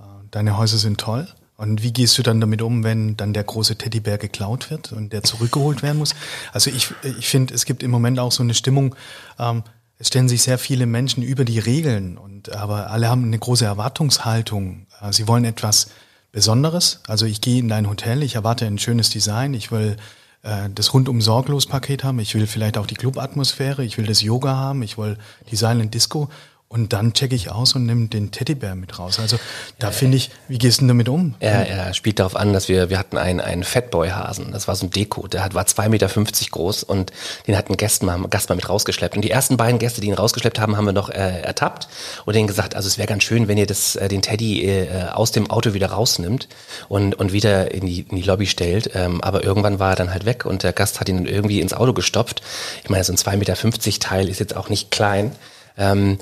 B: Äh, deine Häuser sind toll. Und wie gehst du dann damit um, wenn dann der große Teddybär geklaut wird und der zurückgeholt werden muss? Also ich, ich finde, es gibt im Moment auch so eine Stimmung, ähm, es stellen sich sehr viele Menschen über die Regeln und aber alle haben eine große Erwartungshaltung. Sie wollen etwas Besonderes. Also ich gehe in dein Hotel, ich erwarte ein schönes Design, ich will äh, das rundum sorglos Paket haben. Ich will vielleicht auch die Club-Atmosphäre. Ich will das Yoga haben. Ich will die Silent Disco. Und dann checke ich aus und nehme den Teddybär mit raus. Also da ja, finde ich, wie gehst du denn damit um?
C: Er, er spielt darauf an, dass wir, wir hatten einen, einen Fatboy-Hasen, das war so ein Deko, der hat, war 2,50 Meter groß und den hat ein Gast mal, Gast mal mit rausgeschleppt. Und die ersten beiden Gäste, die ihn rausgeschleppt haben, haben wir noch äh, ertappt und denen gesagt, also es wäre ganz schön, wenn ihr das, äh, den Teddy äh, aus dem Auto wieder rausnimmt und, und wieder in die, in die Lobby stellt. Ähm, aber irgendwann war er dann halt weg und der Gast hat ihn dann irgendwie ins Auto gestopft. Ich meine, so ein 2,50 Meter Teil ist jetzt auch nicht klein. Ähm,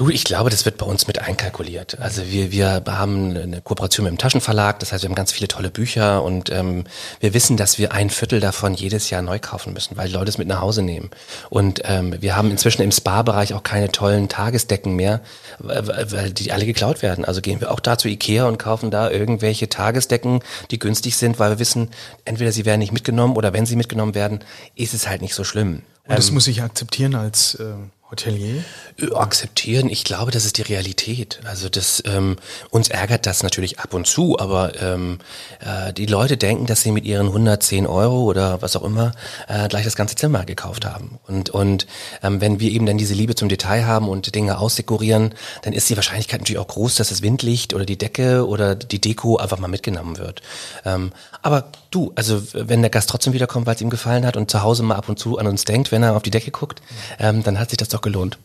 C: Du, ich glaube, das wird bei uns mit einkalkuliert. Also wir, wir haben eine Kooperation mit dem Taschenverlag, das heißt, wir haben ganz viele tolle Bücher und ähm, wir wissen, dass wir ein Viertel davon jedes Jahr neu kaufen müssen, weil die Leute es mit nach Hause nehmen. Und ähm, wir haben inzwischen im Spa-Bereich auch keine tollen Tagesdecken mehr, weil die alle geklaut werden. Also gehen wir auch da zu Ikea und kaufen da irgendwelche Tagesdecken, die günstig sind, weil wir wissen, entweder sie werden nicht mitgenommen oder wenn sie mitgenommen werden, ist es halt nicht so schlimm.
B: Und das ähm, muss ich akzeptieren als äh Hotelier?
C: Äh, akzeptieren, ich glaube, das ist die Realität. Also das ähm, uns ärgert das natürlich ab und zu, aber ähm, äh, die Leute denken, dass sie mit ihren 110 Euro oder was auch immer äh, gleich das ganze Zimmer gekauft haben. Und und ähm, wenn wir eben dann diese Liebe zum Detail haben und Dinge ausdekorieren, dann ist die Wahrscheinlichkeit natürlich auch groß, dass das Windlicht oder die Decke oder die Deko einfach mal mitgenommen wird. Ähm, aber du, also wenn der Gast trotzdem wiederkommt, weil es ihm gefallen hat und zu Hause mal ab und zu an uns denkt, wenn er auf die Decke guckt, ähm, dann hat sich das doch gelohnt.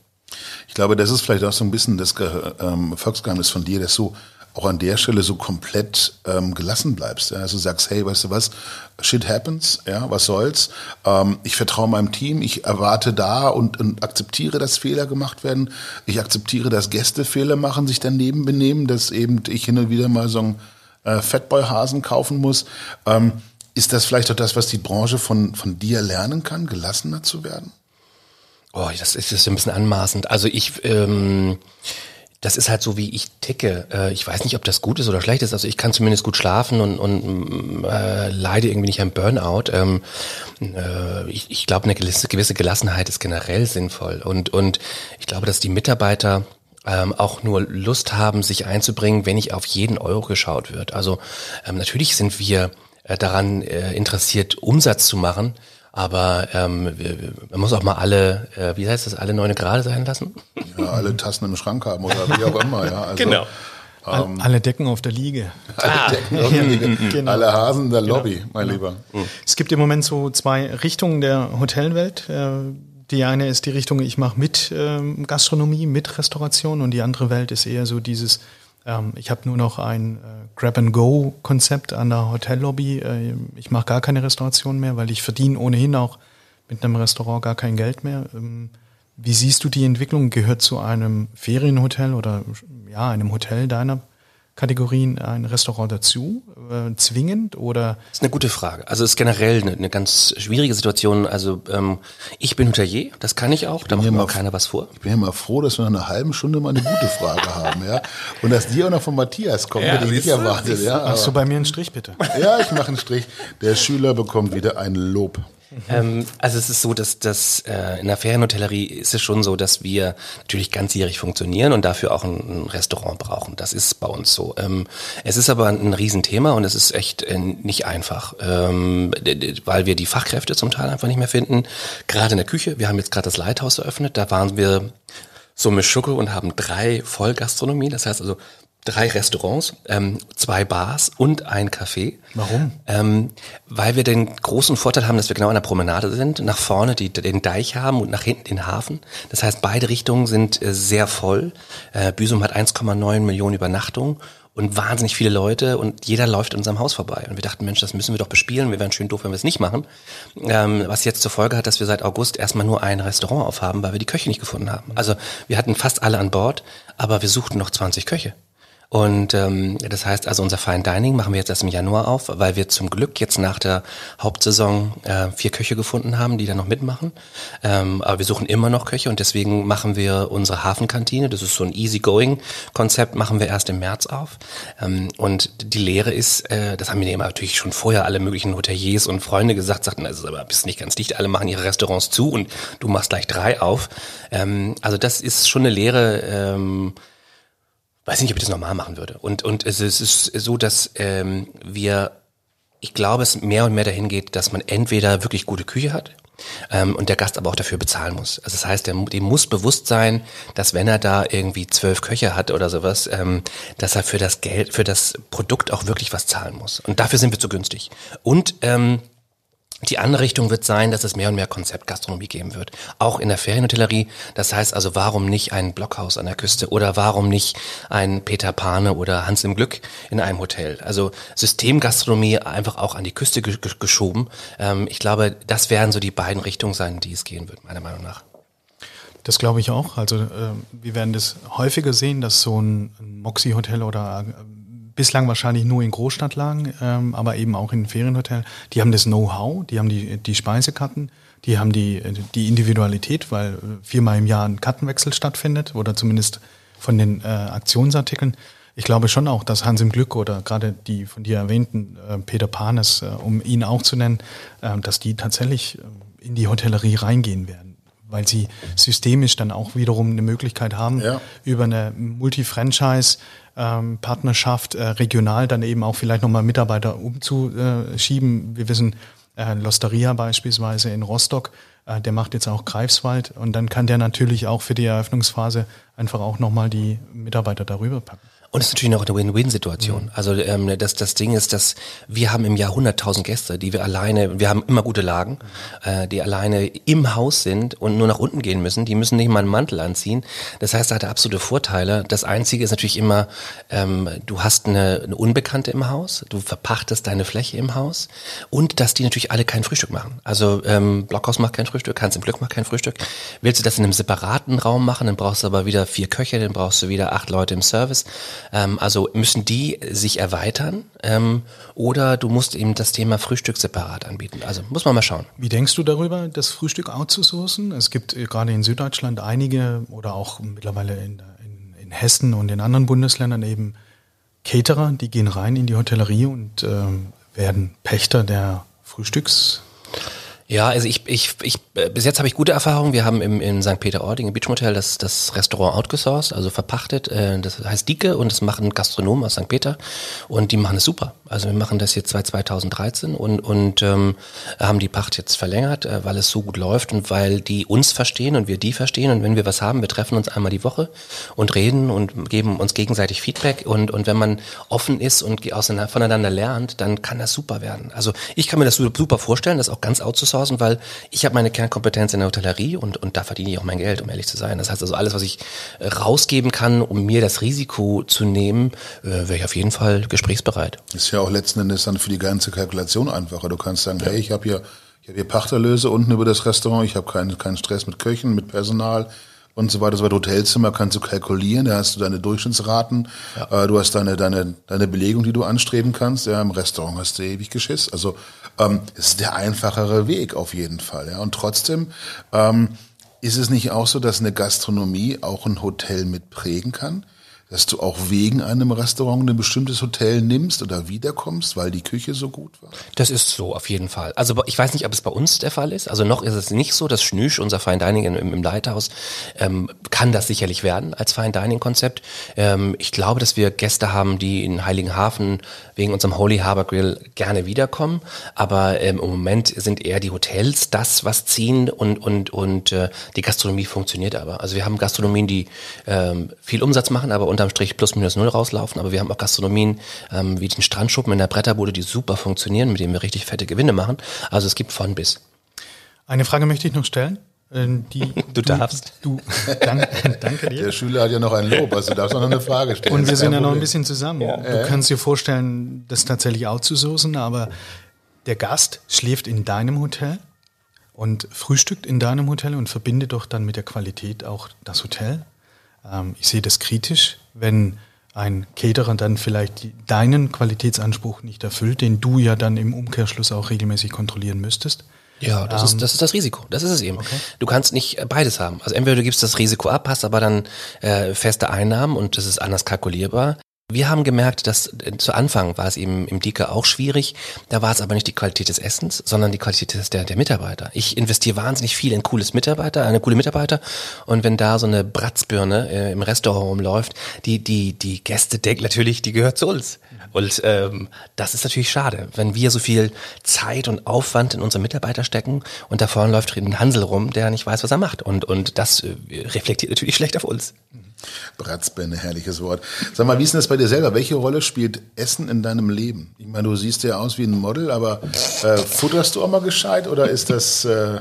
A: Ich glaube, das ist vielleicht auch so ein bisschen das ähm, Volksgeheimnis von dir, dass du auch an der Stelle so komplett ähm, gelassen bleibst. Ja? Also sagst, hey, weißt du was, shit happens, ja, was soll's. Ähm, ich vertraue meinem Team, ich erwarte da und, und akzeptiere, dass Fehler gemacht werden. Ich akzeptiere, dass Gäste Fehler machen, sich daneben benehmen, dass eben ich hin und wieder mal so ein äh, Fatboy-Hasen kaufen muss. Ähm, ist das vielleicht auch das, was die Branche von, von dir lernen kann, gelassener zu werden?
C: Oh, das ist, das ist ein bisschen anmaßend. Also ich, ähm, das ist halt so, wie ich ticke. Äh, ich weiß nicht, ob das gut ist oder schlecht ist. Also ich kann zumindest gut schlafen und, und äh, leide irgendwie nicht am Burnout. Ähm, äh, ich ich glaube, eine gewisse, gewisse Gelassenheit ist generell sinnvoll. Und, und ich glaube, dass die Mitarbeiter ähm, auch nur Lust haben, sich einzubringen, wenn nicht auf jeden Euro geschaut wird. Also ähm, natürlich sind wir äh, daran äh, interessiert, Umsatz zu machen. Aber ähm, man muss auch mal alle, äh, wie heißt das, alle neune Grade sein lassen?
A: Ja, alle Tassen im Schrank haben oder wie auch immer, ja.
B: Also, genau. Ähm, alle Decken auf der Liege.
A: Alle ah. Decken auf der Liege. *laughs* genau. Alle Hasen der genau. Lobby, mein genau. Lieber.
B: Es gibt im Moment so zwei Richtungen der Hotelwelt. Äh, die eine ist die Richtung, ich mache mit ähm, Gastronomie, mit Restauration und die andere Welt ist eher so dieses, ähm, ich habe nur noch ein äh, Grab-and-Go-Konzept an der Hotellobby. Äh, ich mache gar keine Restauration mehr, weil ich verdiene ohnehin auch mit einem Restaurant gar kein Geld mehr. Ähm, wie siehst du die Entwicklung? Gehört zu einem Ferienhotel oder ja, einem Hotel deiner Kategorien ein Restaurant dazu, äh, zwingend oder?
C: Das ist eine gute Frage. Also es ist generell eine, eine ganz schwierige Situation. Also ähm, ich bin Hotelier, das kann ich auch, da macht mir auch keiner was vor.
A: Ich bin ja mal froh, dass wir nach einer halben Stunde mal eine gute Frage *laughs* haben, ja. Und dass die auch noch von Matthias kommt, ja, hätte ich nicht erwartet. Ja,
B: Machst du bei mir einen Strich bitte?
A: Ja, ich mache einen Strich. Der Schüler bekommt wieder ein Lob.
C: Ähm, also es ist so, dass, dass äh, in der Ferienhotellerie ist es schon so, dass wir natürlich ganzjährig funktionieren und dafür auch ein, ein Restaurant brauchen. Das ist bei uns so. Ähm, es ist aber ein Riesenthema und es ist echt äh, nicht einfach, ähm, weil wir die Fachkräfte zum Teil einfach nicht mehr finden. Gerade in der Küche. Wir haben jetzt gerade das Lighthouse eröffnet. Da waren wir so mit Schucke und haben drei Vollgastronomie. Das heißt also drei Restaurants, ähm, zwei Bars und ein Café.
B: Warum?
C: Ähm, weil wir den großen Vorteil haben, dass wir genau an der Promenade sind, nach vorne die, den Deich haben und nach hinten den Hafen. Das heißt, beide Richtungen sind äh, sehr voll. Äh, Büsum hat 1,9 Millionen Übernachtungen und wahnsinnig viele Leute und jeder läuft in unserem Haus vorbei. Und wir dachten, Mensch, das müssen wir doch bespielen. Wir wären schön doof, wenn wir es nicht machen. Ähm, was jetzt zur Folge hat, dass wir seit August erstmal nur ein Restaurant aufhaben, weil wir die Köche nicht gefunden haben. Also wir hatten fast alle an Bord, aber wir suchten noch 20 Köche. Und ähm, das heißt also, unser Fine Dining machen wir jetzt erst im Januar auf, weil wir zum Glück jetzt nach der Hauptsaison äh, vier Köche gefunden haben, die da noch mitmachen. Ähm, aber wir suchen immer noch Köche und deswegen machen wir unsere Hafenkantine, das ist so ein Easy-Going-Konzept, machen wir erst im März auf. Ähm, und die Lehre ist, äh, das haben mir immer natürlich schon vorher alle möglichen Hoteliers und Freunde gesagt, sagten, ist aber bist nicht ganz dicht, alle machen ihre Restaurants zu und du machst gleich drei auf. Ähm, also das ist schon eine Lehre, ähm, weiß nicht, ob ich das normal machen würde. Und, und es ist so, dass ähm, wir, ich glaube, es mehr und mehr dahin geht, dass man entweder wirklich gute Küche hat ähm, und der Gast aber auch dafür bezahlen muss. Also das heißt, der, dem muss bewusst sein, dass wenn er da irgendwie zwölf Köche hat oder sowas, ähm, dass er für das Geld, für das Produkt auch wirklich was zahlen muss. Und dafür sind wir zu günstig. Und ähm, die andere Richtung wird sein, dass es mehr und mehr Konzeptgastronomie geben wird. Auch in der Ferienhotellerie. Das heißt also, warum nicht ein Blockhaus an der Küste oder warum nicht ein Peter Pane oder Hans im Glück in einem Hotel? Also Systemgastronomie einfach auch an die Küste geschoben. Ähm, ich glaube, das werden so die beiden Richtungen sein, die es gehen wird, meiner Meinung nach.
B: Das glaube ich auch. Also äh, wir werden das häufiger sehen, dass so ein, Moxie-Hotel oder äh, bislang wahrscheinlich nur in Großstadtlagen, ähm, aber eben auch in Ferienhotel. Die haben das Know-how, die haben die, die Speisekarten, die haben die, die Individualität, weil viermal im Jahr ein Kartenwechsel stattfindet oder zumindest von den äh, Aktionsartikeln. Ich glaube schon auch, dass Hans im Glück oder gerade die von dir erwähnten äh, Peter Panes, äh, um ihn auch zu nennen, äh, dass die tatsächlich äh, in die Hotellerie reingehen werden weil sie systemisch dann auch wiederum eine Möglichkeit haben, ja. über eine Multi-Franchise ähm, äh, regional dann eben auch vielleicht nochmal Mitarbeiter umzuschieben. Wir wissen, äh, Losteria beispielsweise in Rostock, äh, der macht jetzt auch Greifswald und dann kann der natürlich auch für die Eröffnungsphase einfach auch nochmal die Mitarbeiter darüber packen.
C: Und es ist natürlich noch eine Win-Win-Situation. Mhm. Also ähm, das, das Ding ist, dass wir haben im Jahr 100.000 Gäste, die wir alleine, wir haben immer gute Lagen, mhm. äh, die alleine im Haus sind und nur nach unten gehen müssen. Die müssen nicht mal einen Mantel anziehen. Das heißt, da hat er absolute Vorteile. Das Einzige ist natürlich immer, ähm, du hast eine, eine Unbekannte im Haus, du verpachtest deine Fläche im Haus und dass die natürlich alle kein Frühstück machen. Also ähm, Blockhaus macht kein Frühstück, Hans im Glück macht kein Frühstück. Willst du das in einem separaten Raum machen, dann brauchst du aber wieder vier Köche, dann brauchst du wieder acht Leute im Service. Ähm, also müssen die sich erweitern ähm, oder du musst eben das Thema Frühstück separat anbieten. Also muss man mal schauen.
B: Wie denkst du darüber, das Frühstück outzusourcen? Es gibt äh, gerade in Süddeutschland einige oder auch mittlerweile in, in, in Hessen und in anderen Bundesländern eben Caterer, die gehen rein in die Hotellerie und äh, werden Pächter der Frühstücks.
C: Ja, also ich, ich, ich bis jetzt habe ich gute Erfahrungen. Wir haben im, in St. Peter-Ording im Beach Motel das, das Restaurant outgesourced, also verpachtet. Äh, das heißt Dicke und das machen Gastronomen aus St. Peter und die machen es super. Also wir machen das jetzt seit 2013 und, und ähm, haben die Pacht jetzt verlängert, äh, weil es so gut läuft und weil die uns verstehen und wir die verstehen. Und wenn wir was haben, wir treffen uns einmal die Woche und reden und geben uns gegenseitig Feedback. Und, und wenn man offen ist und voneinander lernt, dann kann das super werden. Also ich kann mir das super vorstellen, das auch ganz outzusourcen outsourcen, weil ich habe meine Kernkompetenz in der Hotellerie und, und da verdiene ich auch mein Geld, um ehrlich zu sein. Das heißt also alles, was ich äh, rausgeben kann, um mir das Risiko zu nehmen, äh, wäre ich auf jeden Fall gesprächsbereit.
A: Ist ja auch letzten Endes dann für die ganze Kalkulation einfacher. Du kannst sagen, ja. hey, ich habe hier, ich habe hier Pachterlöse unten über das Restaurant, ich habe keinen keinen Stress mit Köchen, mit Personal und so weiter. So weiter. Hotelzimmer kannst du kalkulieren, da hast du deine Durchschnittsraten, ja. äh, du hast deine, deine, deine Belegung, die du anstreben kannst. Ja, im Restaurant hast du ewig Geschiss. Also ähm, es ist der einfachere Weg auf jeden Fall. Ja. Und trotzdem ähm, ist es nicht auch so, dass eine Gastronomie auch ein Hotel mitprägen kann? Dass du auch wegen einem Restaurant ein bestimmtes Hotel nimmst oder wiederkommst, weil die Küche so gut war?
C: Das ist so, auf jeden Fall. Also ich weiß nicht, ob es bei uns der Fall ist. Also noch ist es nicht so, dass Schnüsch, unser Fine Dining im, im Leithaus, ähm, kann das sicherlich werden als Fine Dining Konzept. Ähm, ich glaube, dass wir Gäste haben, die in Heiligenhafen wegen unserem Holy Harbor Grill gerne wiederkommen. Aber ähm, im Moment sind eher die Hotels das, was ziehen und, und, und äh, die Gastronomie funktioniert aber. Also wir haben Gastronomien, die ähm, viel Umsatz machen, aber unterm Strich plus minus null rauslaufen. Aber wir haben auch Gastronomien ähm, wie den Strandschuppen in der Bretterbude, die super funktionieren, mit denen wir richtig fette Gewinne machen. Also es gibt von bis.
B: Eine Frage möchte ich noch stellen.
C: Äh, die, *laughs* du, du darfst.
A: Du, danke, *laughs* danke dir. Der Schüler hat ja noch ein Lob, also du darfst noch eine Frage stellen.
B: Und wir sind ja noch ein bisschen zusammen. Ja. Du ja. kannst dir vorstellen, das tatsächlich outzusourcen, aber der Gast schläft in deinem Hotel und frühstückt in deinem Hotel und verbindet doch dann mit der Qualität auch das Hotel. Ähm, ich sehe das kritisch, wenn ein Caterer dann vielleicht deinen Qualitätsanspruch nicht erfüllt, den du ja dann im Umkehrschluss auch regelmäßig kontrollieren müsstest.
C: Ja, das, um, ist, ähm, das ist das Risiko. Das ist es eben. Okay. Du kannst nicht äh, beides haben. Also entweder du gibst das Risiko ab, hast aber dann äh, feste Einnahmen und das ist anders kalkulierbar. Wir haben gemerkt, dass äh, zu Anfang war es eben im Dika auch schwierig. Da war es aber nicht die Qualität des Essens, sondern die Qualität der, der Mitarbeiter. Ich investiere wahnsinnig viel in cooles Mitarbeiter, eine coole Mitarbeiter. Und wenn da so eine Bratzbirne äh, im Restaurant rumläuft, die, die, die Gäste denken natürlich, die gehört zu uns. Und ähm, das ist natürlich schade, wenn wir so viel Zeit und Aufwand in unsere Mitarbeiter stecken und da vorne läuft ein Hansel rum, der nicht weiß, was er macht. Und, und das äh, reflektiert natürlich schlecht auf uns.
A: Bratzbände, herrliches Wort. Sag mal, wie ist denn das bei dir selber? Welche Rolle spielt Essen in deinem Leben? Ich meine, du siehst ja aus wie ein Model, aber äh, futterst du auch mal gescheit oder ist das... Äh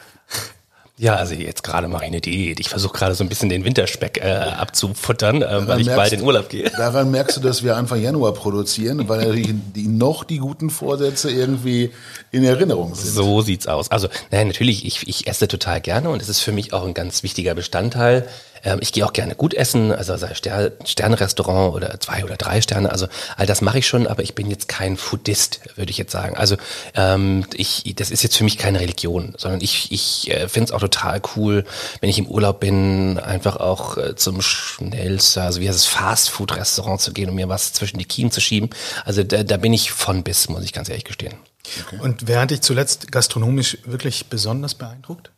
A: *laughs*
C: ja, also jetzt gerade mache ich eine Diät. Ich versuche gerade so ein bisschen den Winterspeck äh, abzufuttern, äh, weil ich merkst, bald in Urlaub gehe.
A: Daran merkst du, dass wir Anfang Januar produzieren, weil natürlich die, noch die guten Vorsätze irgendwie in Erinnerung sind.
C: So sieht's aus. Also, nein, natürlich, ich, ich esse total gerne und es ist für mich auch ein ganz wichtiger Bestandteil ich gehe auch gerne gut essen, also sei Ster Sterne-Restaurant oder zwei oder drei Sterne. Also all das mache ich schon, aber ich bin jetzt kein Foodist, würde ich jetzt sagen. Also ähm, ich, das ist jetzt für mich keine Religion, sondern ich, ich äh, finde es auch total cool, wenn ich im Urlaub bin, einfach auch äh, zum schnellsten, also wie heißt es, Fast-Food-Restaurant zu gehen und mir was zwischen die Kiemen zu schieben. Also da, da bin ich von bis, muss ich ganz ehrlich gestehen.
B: Okay. Und wer hat dich zuletzt gastronomisch wirklich besonders beeindruckt?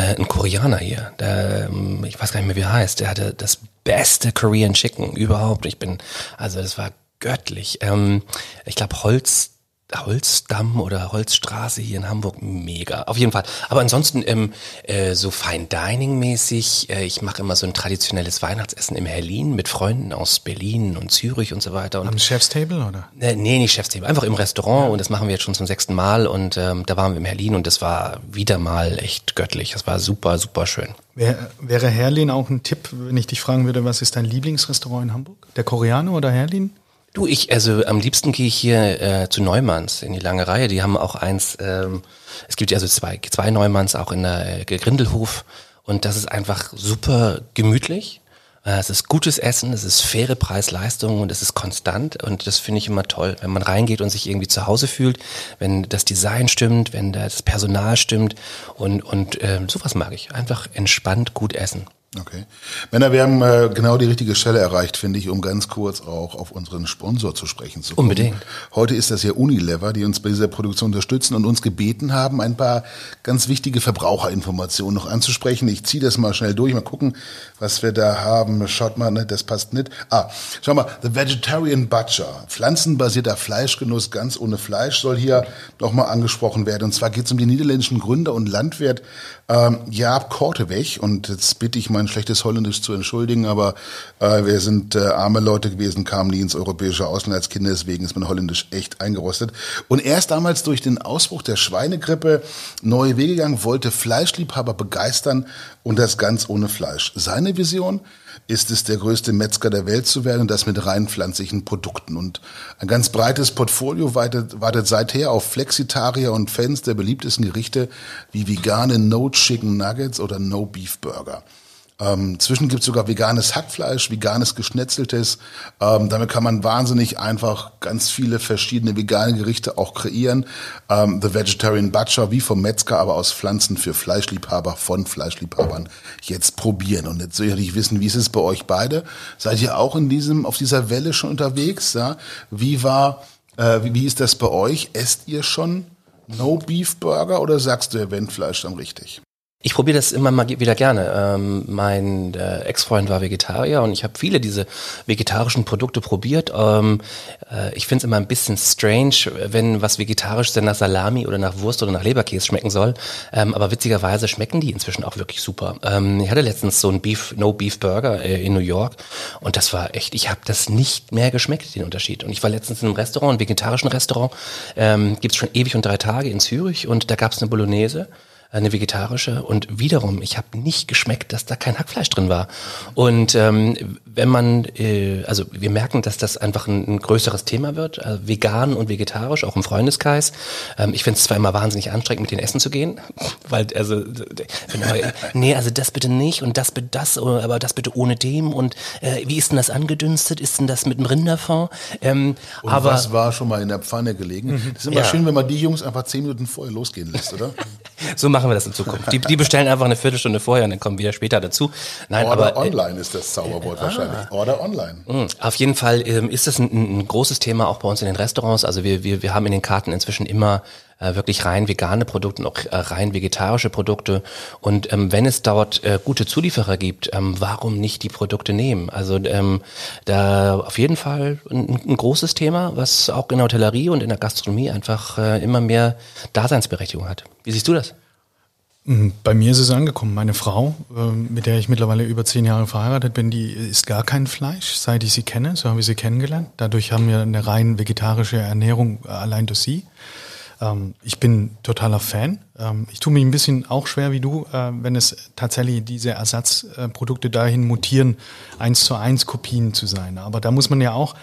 C: Äh, ein Koreaner hier, der, ähm, ich weiß gar nicht mehr, wie er heißt, der hatte das beste Korean Chicken überhaupt. Ich bin, also das war göttlich. Ähm, ich glaube Holz Holzdamm oder Holzstraße hier in Hamburg, mega. Auf jeden Fall. Aber ansonsten ähm, äh, so Fine Dining mäßig. Äh, ich mache immer so ein traditionelles Weihnachtsessen im Herlin mit Freunden aus Berlin und Zürich und so weiter. Und,
B: Am Chefstable oder?
C: Äh, nee, nicht Chefstable. Einfach im Restaurant ja. und das machen wir jetzt schon zum sechsten Mal und ähm, da waren wir im Herlin und das war wieder mal echt göttlich. Das war super, super schön.
B: Wär, wäre Herlin auch ein Tipp, wenn ich dich fragen würde, was ist dein Lieblingsrestaurant in Hamburg? Der Koreaner oder Herlin?
C: Du, ich, also am liebsten gehe ich hier äh, zu Neumanns in die lange Reihe. Die haben auch eins, ähm, es gibt ja also zwei, zwei Neumanns auch in der äh, Grindelhof und das ist einfach super gemütlich. Äh, es ist gutes Essen, es ist faire Preis-Leistung und es ist konstant und das finde ich immer toll, wenn man reingeht und sich irgendwie zu Hause fühlt, wenn das Design stimmt, wenn das Personal stimmt und, und äh, sowas mag ich. Einfach entspannt gut essen.
A: Okay. Männer, wir haben äh, genau die richtige Stelle erreicht, finde ich, um ganz kurz auch auf unseren Sponsor zu sprechen zu kommen.
C: Unbedingt.
A: Heute ist das ja Unilever, die uns bei dieser Produktion unterstützen und uns gebeten haben, ein paar ganz wichtige Verbraucherinformationen noch anzusprechen. Ich ziehe das mal schnell durch, mal gucken, was wir da haben. Schaut mal, ne, das passt nicht. Ah, schau mal, The Vegetarian Butcher, pflanzenbasierter Fleischgenuss ganz ohne Fleisch, soll hier nochmal angesprochen werden. Und zwar geht es um den niederländischen Gründer und Landwirt ähm, Jaap Korteweg. Und jetzt bitte ich mal mein schlechtes Holländisch zu entschuldigen, aber äh, wir sind äh, arme Leute gewesen, kamen nie ins europäische Ausland als Kinder, deswegen ist mein Holländisch echt eingerostet. Und erst damals durch den Ausbruch der Schweinegrippe neue Wege gegangen, wollte Fleischliebhaber begeistern und das ganz ohne Fleisch. Seine Vision ist es, der größte Metzger der Welt zu werden und das mit rein pflanzlichen Produkten. Und ein ganz breites Portfolio wartet, wartet seither auf Flexitarier und Fans der beliebtesten Gerichte wie vegane No Chicken Nuggets oder No Beef Burger. Ähm, zwischen gibt es sogar veganes Hackfleisch, veganes Geschnetzeltes. Ähm, damit kann man wahnsinnig einfach ganz viele verschiedene vegane Gerichte auch kreieren. Ähm, The Vegetarian Butcher, wie vom Metzger, aber aus Pflanzen für Fleischliebhaber von Fleischliebhabern jetzt probieren. Und jetzt soll ich wissen, wie ist es bei euch beide? Seid ihr auch in diesem, auf dieser Welle schon unterwegs? Ja? Wie war, äh, wie, wie ist das bei euch? Esst ihr schon No Beef Burger oder sagst du, ihr Wendfleisch dann richtig?
C: Ich probiere das immer mal wieder gerne. Ähm, mein äh, Ex-Freund war Vegetarier und ich habe viele diese vegetarischen Produkte probiert. Ähm, äh, ich finde es immer ein bisschen strange, wenn was vegetarisch dann nach Salami oder nach Wurst oder nach Leberkäse schmecken soll. Ähm, aber witzigerweise schmecken die inzwischen auch wirklich super. Ähm, ich hatte letztens so einen Beef, No Beef Burger äh, in New York und das war echt, ich habe das nicht mehr geschmeckt, den Unterschied. Und ich war letztens in einem Restaurant, einem vegetarischen Restaurant, ähm, gibt es schon ewig und drei Tage in Zürich und da gab es eine Bolognese eine vegetarische und wiederum, ich habe nicht geschmeckt, dass da kein Hackfleisch drin war. Und ähm, wenn man, äh, also wir merken, dass das einfach ein, ein größeres Thema wird, äh, vegan und vegetarisch, auch im Freundeskreis. Ähm, ich finde es zwar immer wahnsinnig anstrengend, mit den Essen zu gehen, *laughs* weil also, nee, also das bitte nicht und das bitte das, aber das bitte ohne dem und äh, wie ist denn das angedünstet? Ist denn das mit dem Rinderfond? Ähm,
A: und aber was war schon mal in der Pfanne gelegen? Mhm. Das ist immer ja. schön, wenn man die Jungs einfach zehn Minuten vorher losgehen lässt, oder? *laughs*
C: so machen wir das in Zukunft. Die, die bestellen einfach eine Viertelstunde vorher und dann kommen wir später dazu.
A: Nein, Order aber, äh, online ist das Zauberwort ah, wahrscheinlich. Order online.
C: Mh, auf jeden Fall ähm, ist das ein, ein, großes Thema auch bei uns in den Restaurants. Also wir, wir, wir haben in den Karten inzwischen immer äh, wirklich rein vegane Produkte und auch äh, rein vegetarische Produkte. Und ähm, wenn es dort äh, gute Zulieferer gibt, ähm, warum nicht die Produkte nehmen? Also ähm, da auf jeden Fall ein, ein großes Thema, was auch in der Hotellerie und in der Gastronomie einfach äh, immer mehr Daseinsberechtigung hat. Wie siehst du das?
B: Mhm, bei mir ist es angekommen. Meine Frau, ähm, mit der ich mittlerweile über zehn Jahre verheiratet bin, die isst gar kein Fleisch, seit ich sie kenne. So habe ich sie kennengelernt. Dadurch haben wir eine rein vegetarische Ernährung äh, allein durch sie. Ähm, ich bin totaler Fan. Ähm, ich tue mich ein bisschen auch schwer wie du, äh, wenn es tatsächlich diese Ersatzprodukte dahin mutieren, eins zu eins Kopien zu sein. Aber da muss man ja auch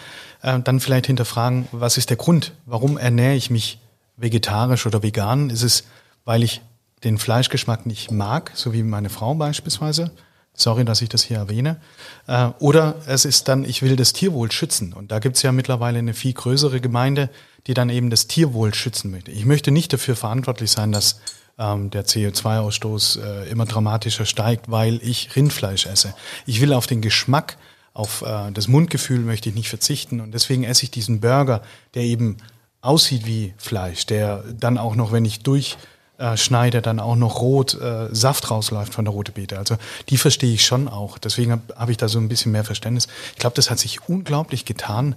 B: äh, dann vielleicht hinterfragen, was ist der Grund? Warum ernähre ich mich vegetarisch oder vegan? Ist es, weil ich den Fleischgeschmack nicht mag, so wie meine Frau beispielsweise. Sorry, dass ich das hier erwähne. Äh, oder es ist dann, ich will das Tierwohl schützen. Und da gibt es ja mittlerweile eine viel größere Gemeinde, die dann eben das Tierwohl schützen möchte. Ich möchte nicht dafür verantwortlich sein, dass ähm, der CO2-Ausstoß äh, immer dramatischer steigt, weil ich Rindfleisch esse. Ich will auf den Geschmack, auf äh, das Mundgefühl möchte ich nicht verzichten. Und deswegen esse ich diesen Burger, der eben aussieht wie Fleisch, der dann auch noch, wenn ich durch äh, dann auch noch rot äh, Saft rausläuft von der rote Beete. Also die verstehe ich schon auch. Deswegen habe hab ich da so ein bisschen mehr Verständnis. Ich glaube, das hat sich unglaublich getan,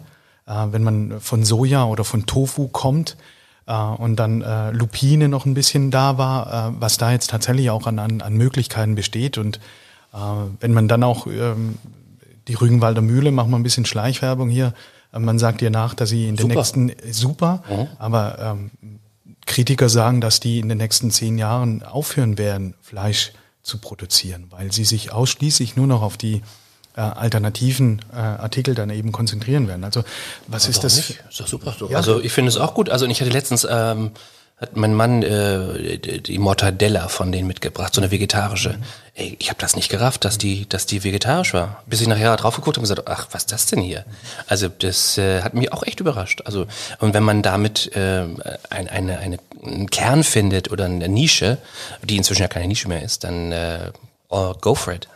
B: wenn man von Soja oder von Tofu kommt äh, und dann äh, Lupine noch ein bisschen da war, äh, was da jetzt tatsächlich auch an, an, an Möglichkeiten besteht. Und äh, wenn man dann auch ähm, die Rügenwalder Mühle, machen wir ein bisschen Schleichwerbung hier, äh, man sagt ihr nach, dass sie in den nächsten super, mhm. aber ähm, Kritiker sagen, dass die in den nächsten zehn Jahren aufhören werden, Fleisch zu produzieren, weil sie sich ausschließlich nur noch auf die äh, alternativen äh, Artikel dann eben konzentrieren werden. Also was Aber ist das? Nicht?
C: Ist doch super. Ja. Also ich finde es auch gut. Also ich hatte letztens ähm, hat mein Mann äh, die Mortadella von denen mitgebracht, so eine vegetarische. Mhm. Ey, ich habe das nicht gerafft, dass die, dass die vegetarisch war. Bis ich nachher drauf geguckt habe und gesagt, ach, was ist das denn hier? Also das äh, hat mich auch echt überrascht. Also und wenn man damit äh, ein, eine, eine, einen Kern findet oder eine Nische, die inzwischen ja keine Nische mehr ist, dann äh, oh, go for it.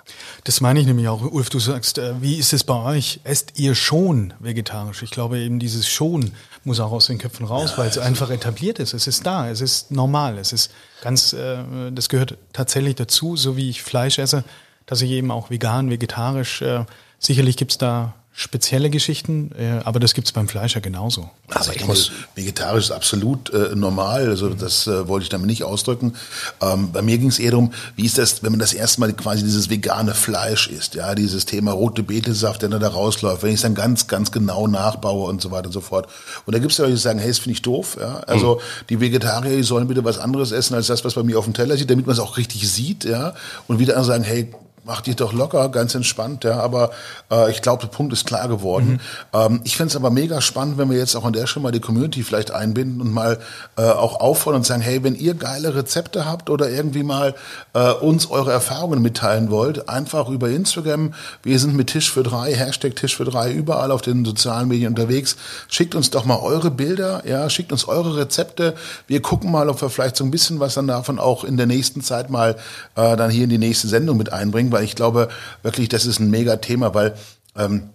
B: Das meine ich nämlich auch, Ulf, du sagst, äh, wie ist es bei euch? Esst ihr schon vegetarisch? Ich glaube eben dieses schon muss auch aus den Köpfen raus, ja, weil es einfach etabliert ist. Es ist da, es ist normal, es ist ganz, äh, das gehört tatsächlich dazu, so wie ich Fleisch esse, dass ich eben auch vegan, vegetarisch, äh, sicherlich gibt's da spezielle Geschichten, äh, aber das gibt's beim Fleisch ja genauso.
A: Also ich muss vegetarisch ist absolut äh, normal, also das äh, wollte ich damit nicht ausdrücken. Ähm, bei mir ging es eher darum, wie ist das, wenn man das erste Mal quasi dieses vegane Fleisch isst, ja, dieses Thema rote Betesaft, der da rausläuft, wenn ich es dann ganz, ganz genau nachbaue und so weiter und so fort. Und da gibt's ja Leute, die sagen, hey, das finde ich doof, ja, also mhm. die Vegetarier, die sollen bitte was anderes essen als das, was bei mir auf dem Teller sieht, damit man es auch richtig sieht, ja, und wieder andere sagen, hey, mach dich doch locker, ganz entspannt, ja. Aber äh, ich glaube, der Punkt ist klar geworden. Mhm. Ähm, ich fände es aber mega spannend, wenn wir jetzt auch an der Stelle mal die Community vielleicht einbinden und mal äh, auch auffordern und sagen, hey, wenn ihr geile Rezepte habt oder irgendwie mal äh, uns eure Erfahrungen mitteilen wollt, einfach über Instagram. Wir sind mit Tisch für drei, Hashtag Tisch für drei überall auf den sozialen Medien unterwegs. Schickt uns doch mal eure Bilder, ja, schickt uns eure Rezepte. Wir gucken mal, ob wir vielleicht so ein bisschen was dann davon auch in der nächsten Zeit mal äh, dann hier in die nächste Sendung mit einbringen, weil ich glaube wirklich, das ist ein mega Thema, weil ähm,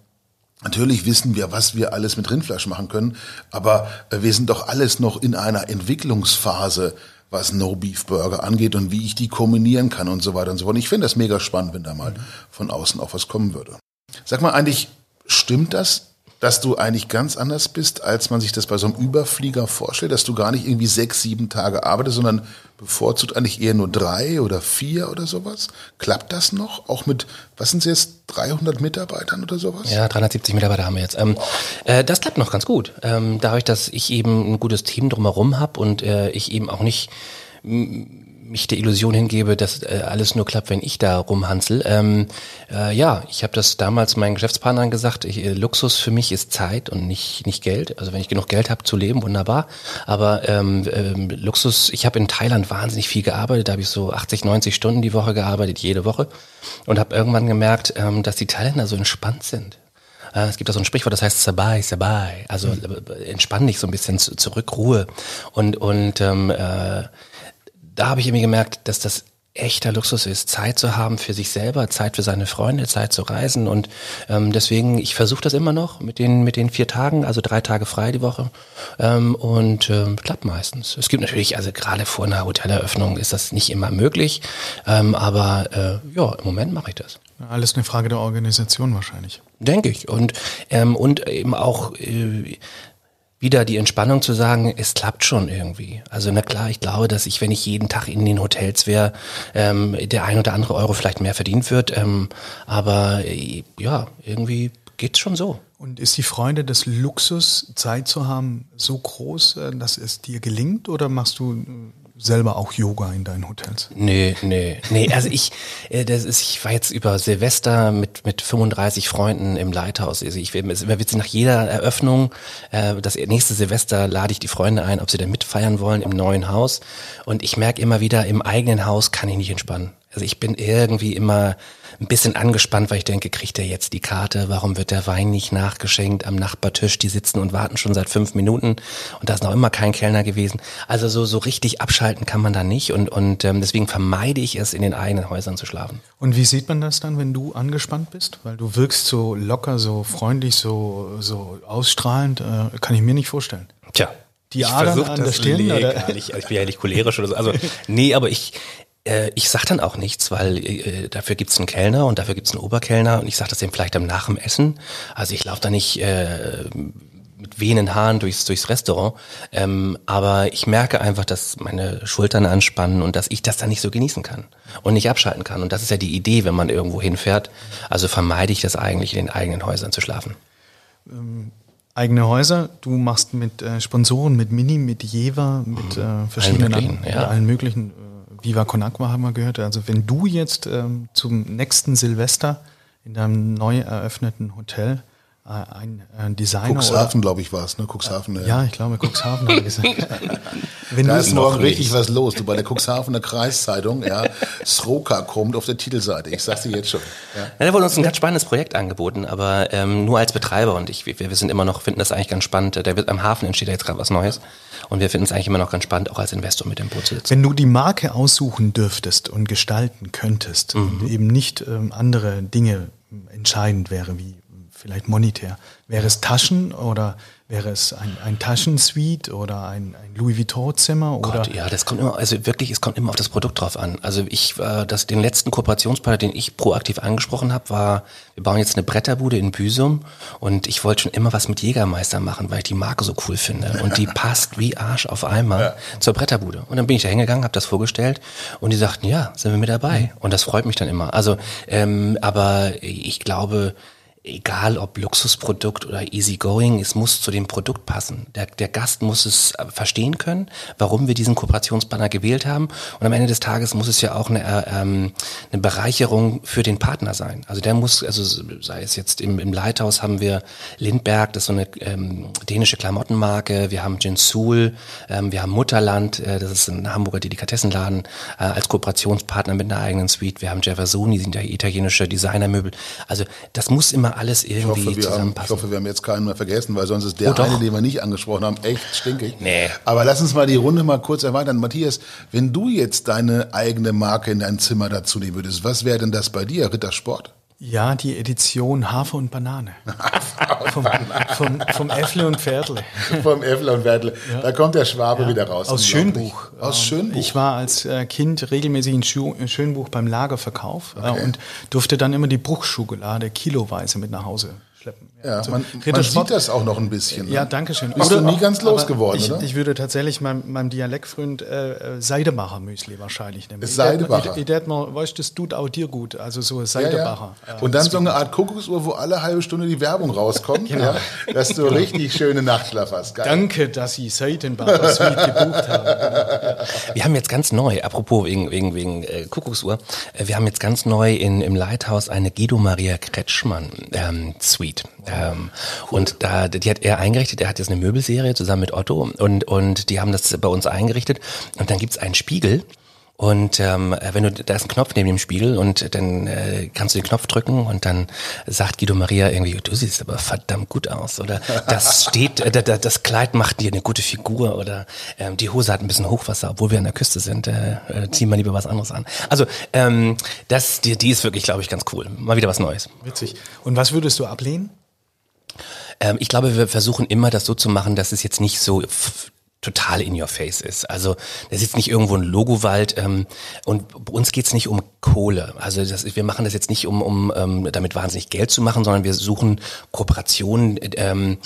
A: Natürlich wissen wir, was wir alles mit Rindfleisch machen können, aber äh, wir sind doch alles noch in einer Entwicklungsphase, was No-Beef-Burger angeht und wie ich die kombinieren kann und so weiter und so fort. Ich finde das mega spannend, wenn da mal von außen auch was kommen würde. Sag mal, eigentlich stimmt das, dass du eigentlich ganz anders bist, als man sich das bei so einem Überflieger vorstellt, dass du gar nicht irgendwie sechs, sieben Tage arbeitest, sondern bevorzugt eigentlich eher nur drei oder vier oder sowas? Klappt das noch? Auch mit, was sind es jetzt, 300 Mitarbeitern oder sowas?
C: Ja, 370 Mitarbeiter haben wir jetzt. Ähm, äh, das klappt noch ganz gut. Ähm, dadurch, dass ich eben ein gutes Team drumherum habe und äh, ich eben auch nicht mich der Illusion hingebe, dass äh, alles nur klappt, wenn ich da rumhansel. Ähm, äh, ja, ich habe das damals meinen Geschäftspartnern gesagt, ich, äh, Luxus für mich ist Zeit und nicht, nicht Geld. Also wenn ich genug Geld habe zu leben, wunderbar. Aber ähm, ähm, Luxus, ich habe in Thailand wahnsinnig viel gearbeitet, da habe ich so 80, 90 Stunden die Woche gearbeitet, jede Woche. Und habe irgendwann gemerkt, ähm, dass die Thailänder so entspannt sind. Äh, es gibt da so ein Sprichwort, das heißt Sabai, Sabai. Also mhm. entspann dich so ein bisschen zurück, Ruhe. Und, und ähm, äh, da habe ich irgendwie gemerkt, dass das echter Luxus ist, Zeit zu haben für sich selber, Zeit für seine Freunde, Zeit zu reisen und ähm, deswegen, ich versuche das immer noch mit den mit den vier Tagen, also drei Tage frei die Woche ähm, und ähm, klappt meistens. Es gibt natürlich, also gerade vor einer Hoteleröffnung ist das nicht immer möglich, ähm, aber äh, ja, im Moment mache ich das.
B: Alles eine Frage der Organisation wahrscheinlich.
C: Denke ich und ähm, und eben auch äh, wieder die Entspannung zu sagen, es klappt schon irgendwie. Also na klar, ich glaube, dass ich, wenn ich jeden Tag in den Hotels wäre, ähm, der ein oder andere Euro vielleicht mehr verdient wird. Ähm, aber äh, ja, irgendwie geht's schon so.
B: Und ist die Freude des Luxus, Zeit zu haben, so groß, äh, dass es dir gelingt? Oder machst du äh, selber auch Yoga in deinen Hotels?
C: Nee, nee, nee. Also ich, äh, das ist, ich war jetzt über Silvester mit, mit 35 Freunden im Leithaus. Also ich, es immer witzig, nach jeder Eröffnung, äh, das nächste Silvester lade ich die Freunde ein, ob sie denn mitfeiern wollen im neuen Haus. Und ich merke immer wieder, im eigenen Haus kann ich nicht entspannen. Also ich bin irgendwie immer ein bisschen angespannt, weil ich denke, kriegt er jetzt die Karte? Warum wird der Wein nicht nachgeschenkt am Nachbartisch? Die sitzen und warten schon seit fünf Minuten und da ist noch immer kein Kellner gewesen. Also so, so richtig abschalten kann man da nicht und, und ähm, deswegen vermeide ich es, in den eigenen Häusern zu schlafen.
B: Und wie sieht man das dann, wenn du angespannt bist? Weil du wirkst so locker, so freundlich, so, so ausstrahlend, äh, kann ich mir nicht vorstellen.
C: Tja,
B: die Adern an der Stirn?
C: Oder? Ich, ich bin ja nicht cholerisch oder so. Also, nee, aber ich, äh, ich sag dann auch nichts, weil äh, dafür gibt's einen Kellner und dafür gibt's einen Oberkellner und ich sag das dem vielleicht am nach dem Essen. Also ich laufe da nicht äh, mit wehenden Haaren durchs, durchs Restaurant. Ähm, aber ich merke einfach, dass meine Schultern anspannen und dass ich das dann nicht so genießen kann und nicht abschalten kann. Und das ist ja die Idee, wenn man irgendwo hinfährt. Also vermeide ich das eigentlich, in den eigenen Häusern zu schlafen.
B: Ähm, eigene Häuser, du machst mit äh, Sponsoren, mit Mini, mit Jever, mit äh, verschiedenen
C: allen möglichen, ja.
B: allen möglichen äh, Viva Con Agua haben wir gehört. Also wenn du jetzt ähm, zum nächsten Silvester in deinem neu eröffneten Hotel äh, ein, ein Designer
A: Cuxhaven, glaube ich, war es, ne? Cuxhaven.
B: Äh, ja, ich glaube, Cuxhaven *laughs* hat gesagt. *laughs*
A: Wenn da ist morgen richtig was los. Du bei der Cuxhavener Kreiszeitung, ja, *laughs* Sroka kommt auf der Titelseite. Ich sag's dir jetzt schon.
C: Ja. Ja, da wurde uns ein ganz spannendes Projekt angeboten, aber ähm, nur als Betreiber und ich, wir, wir sind immer noch, finden das eigentlich ganz spannend. Der wird am Hafen entsteht jetzt gerade was Neues und wir finden es eigentlich immer noch ganz spannend, auch als Investor mit dem Boot zu sitzen.
B: Wenn du die Marke aussuchen dürftest und gestalten könntest mhm. und eben nicht ähm, andere Dinge entscheidend wäre, wie vielleicht monetär, wäre es Taschen oder Wäre es ein, ein Taschensuite oder ein, ein Louis Vuitton-Zimmer? oder?
C: ja, das kommt immer, also wirklich, es kommt immer auf das Produkt drauf an. Also ich, äh, das, den letzten Kooperationspartner, den ich proaktiv angesprochen habe, war, wir bauen jetzt eine Bretterbude in Büsum und ich wollte schon immer was mit Jägermeister machen, weil ich die Marke so cool finde und die *laughs* passt wie Arsch auf einmal ja. zur Bretterbude. Und dann bin ich da hingegangen, habe das vorgestellt und die sagten, ja, sind wir mit dabei. Mhm. Und das freut mich dann immer. Also, ähm, aber ich glaube, egal ob Luxusprodukt oder easygoing, es muss zu dem Produkt passen. Der, der Gast muss es äh, verstehen können, warum wir diesen Kooperationspartner gewählt haben. Und am Ende des Tages muss es ja auch eine, äh, ähm, eine Bereicherung für den Partner sein. Also der muss, also sei es jetzt im, im Lighthouse haben wir Lindberg, das ist so eine ähm, dänische Klamottenmarke, wir haben Gensul, ähm, wir haben Mutterland, äh, das ist ein Hamburger Delikatessenladen, äh, als Kooperationspartner mit einer eigenen Suite. Wir haben Gervasoni, sind ja italienische Designermöbel. Also das muss immer alles irgendwie
A: ich hoffe,
C: zusammenpassen.
A: haben, ich hoffe, wir haben jetzt keinen mehr vergessen, weil sonst ist der
C: Oh,
A: eine, den wir nicht angesprochen haben, echt stinkig.
C: Nee.
A: Aber lass uns mal die Runde mal kurz erweitern. Matthias, wenn du jetzt deine eigene Marke in dein Zimmer dazu nehmen würdest, was wäre denn das bei dir? Rittersport?
B: Ja, die Edition Hafer und Banane. *laughs* vom, vom, vom Äffle und Pferdle. *laughs*
A: Vom Äffler und Wertle. Da kommt der Schwabe wieder raus.
B: Aus. Schönbuch.
A: Aus
B: Ähm,
A: Schönbuch.
B: Ich war als äh, Kind regelmäßig in in Schönbuch beim Lagerverkauf äh, und durfte dann immer die Bruchschokolade kiloweise mit nach Hause schleppen.
A: ja,
B: Also
A: man, man sieht das auch noch ein bisschen. Ne?
B: Ja, danke schön.
A: Bist du nie ganz losgeworden,
B: ich,
A: oder?
B: Ich würde tatsächlich meinem, meinem Dialektfreund äh, äh, Seidebacher Müsli wahrscheinlich nehmen.
A: Das Seidebacher.
B: Ich, mal, weißt das tut auch dir gut. Also so
A: Ja,
B: Seidebacher.
A: ja.
B: Äh,
A: Und dann so eine Art Kuckucksuhr, wo alle halbe Stunde die Werbung rauskommt,
B: Genau.
A: ja, dass du richtig schöne Nachtschlaf hast. Geil.
B: Danke, dass Sie Seidenbacher Suite gebucht haben.
C: Wir haben jetzt ganz neu, apropos wegen, wegen, wegen äh, Kuckucksuhr, äh, wir haben jetzt ganz neu in, im Lighthouse eine Guido Maria Kretschmann ähm, Suite. Ähm, Und da, die hat er eingerichtet, er hat jetzt eine Möbelserie zusammen mit Otto und, und die haben das bei uns eingerichtet. Und dann gibt's einen Spiegel. Und ähm, wenn du, da ist ein Knopf neben dem Spiegel und dann äh, kannst du den Knopf drücken und dann sagt Guido Maria irgendwie, du siehst aber verdammt gut aus oder das *laughs* steht, äh, da- das Kleid macht dir eine gute Figur oder ähm, die Hose hat ein bisschen Hochwasser, obwohl wir an der Küste sind, äh, äh, ziehen wir lieber was anderes an. Also ähm, das, die, die ist wirklich, glaube ich, ganz cool. Mal wieder was Neues.
B: Witzig. Und was würdest du ablehnen?
C: Ähm, ich glaube, wir versuchen immer das so zu machen, dass es jetzt nicht so total in your face ist. Also da sitzt nicht irgendwo ein Logowald ähm, und bei uns geht's nicht um Kohle. Also das, wir machen das jetzt nicht, um, um ähm, damit wahnsinnig Geld zu machen, sondern wir suchen Kooperationen, ähm,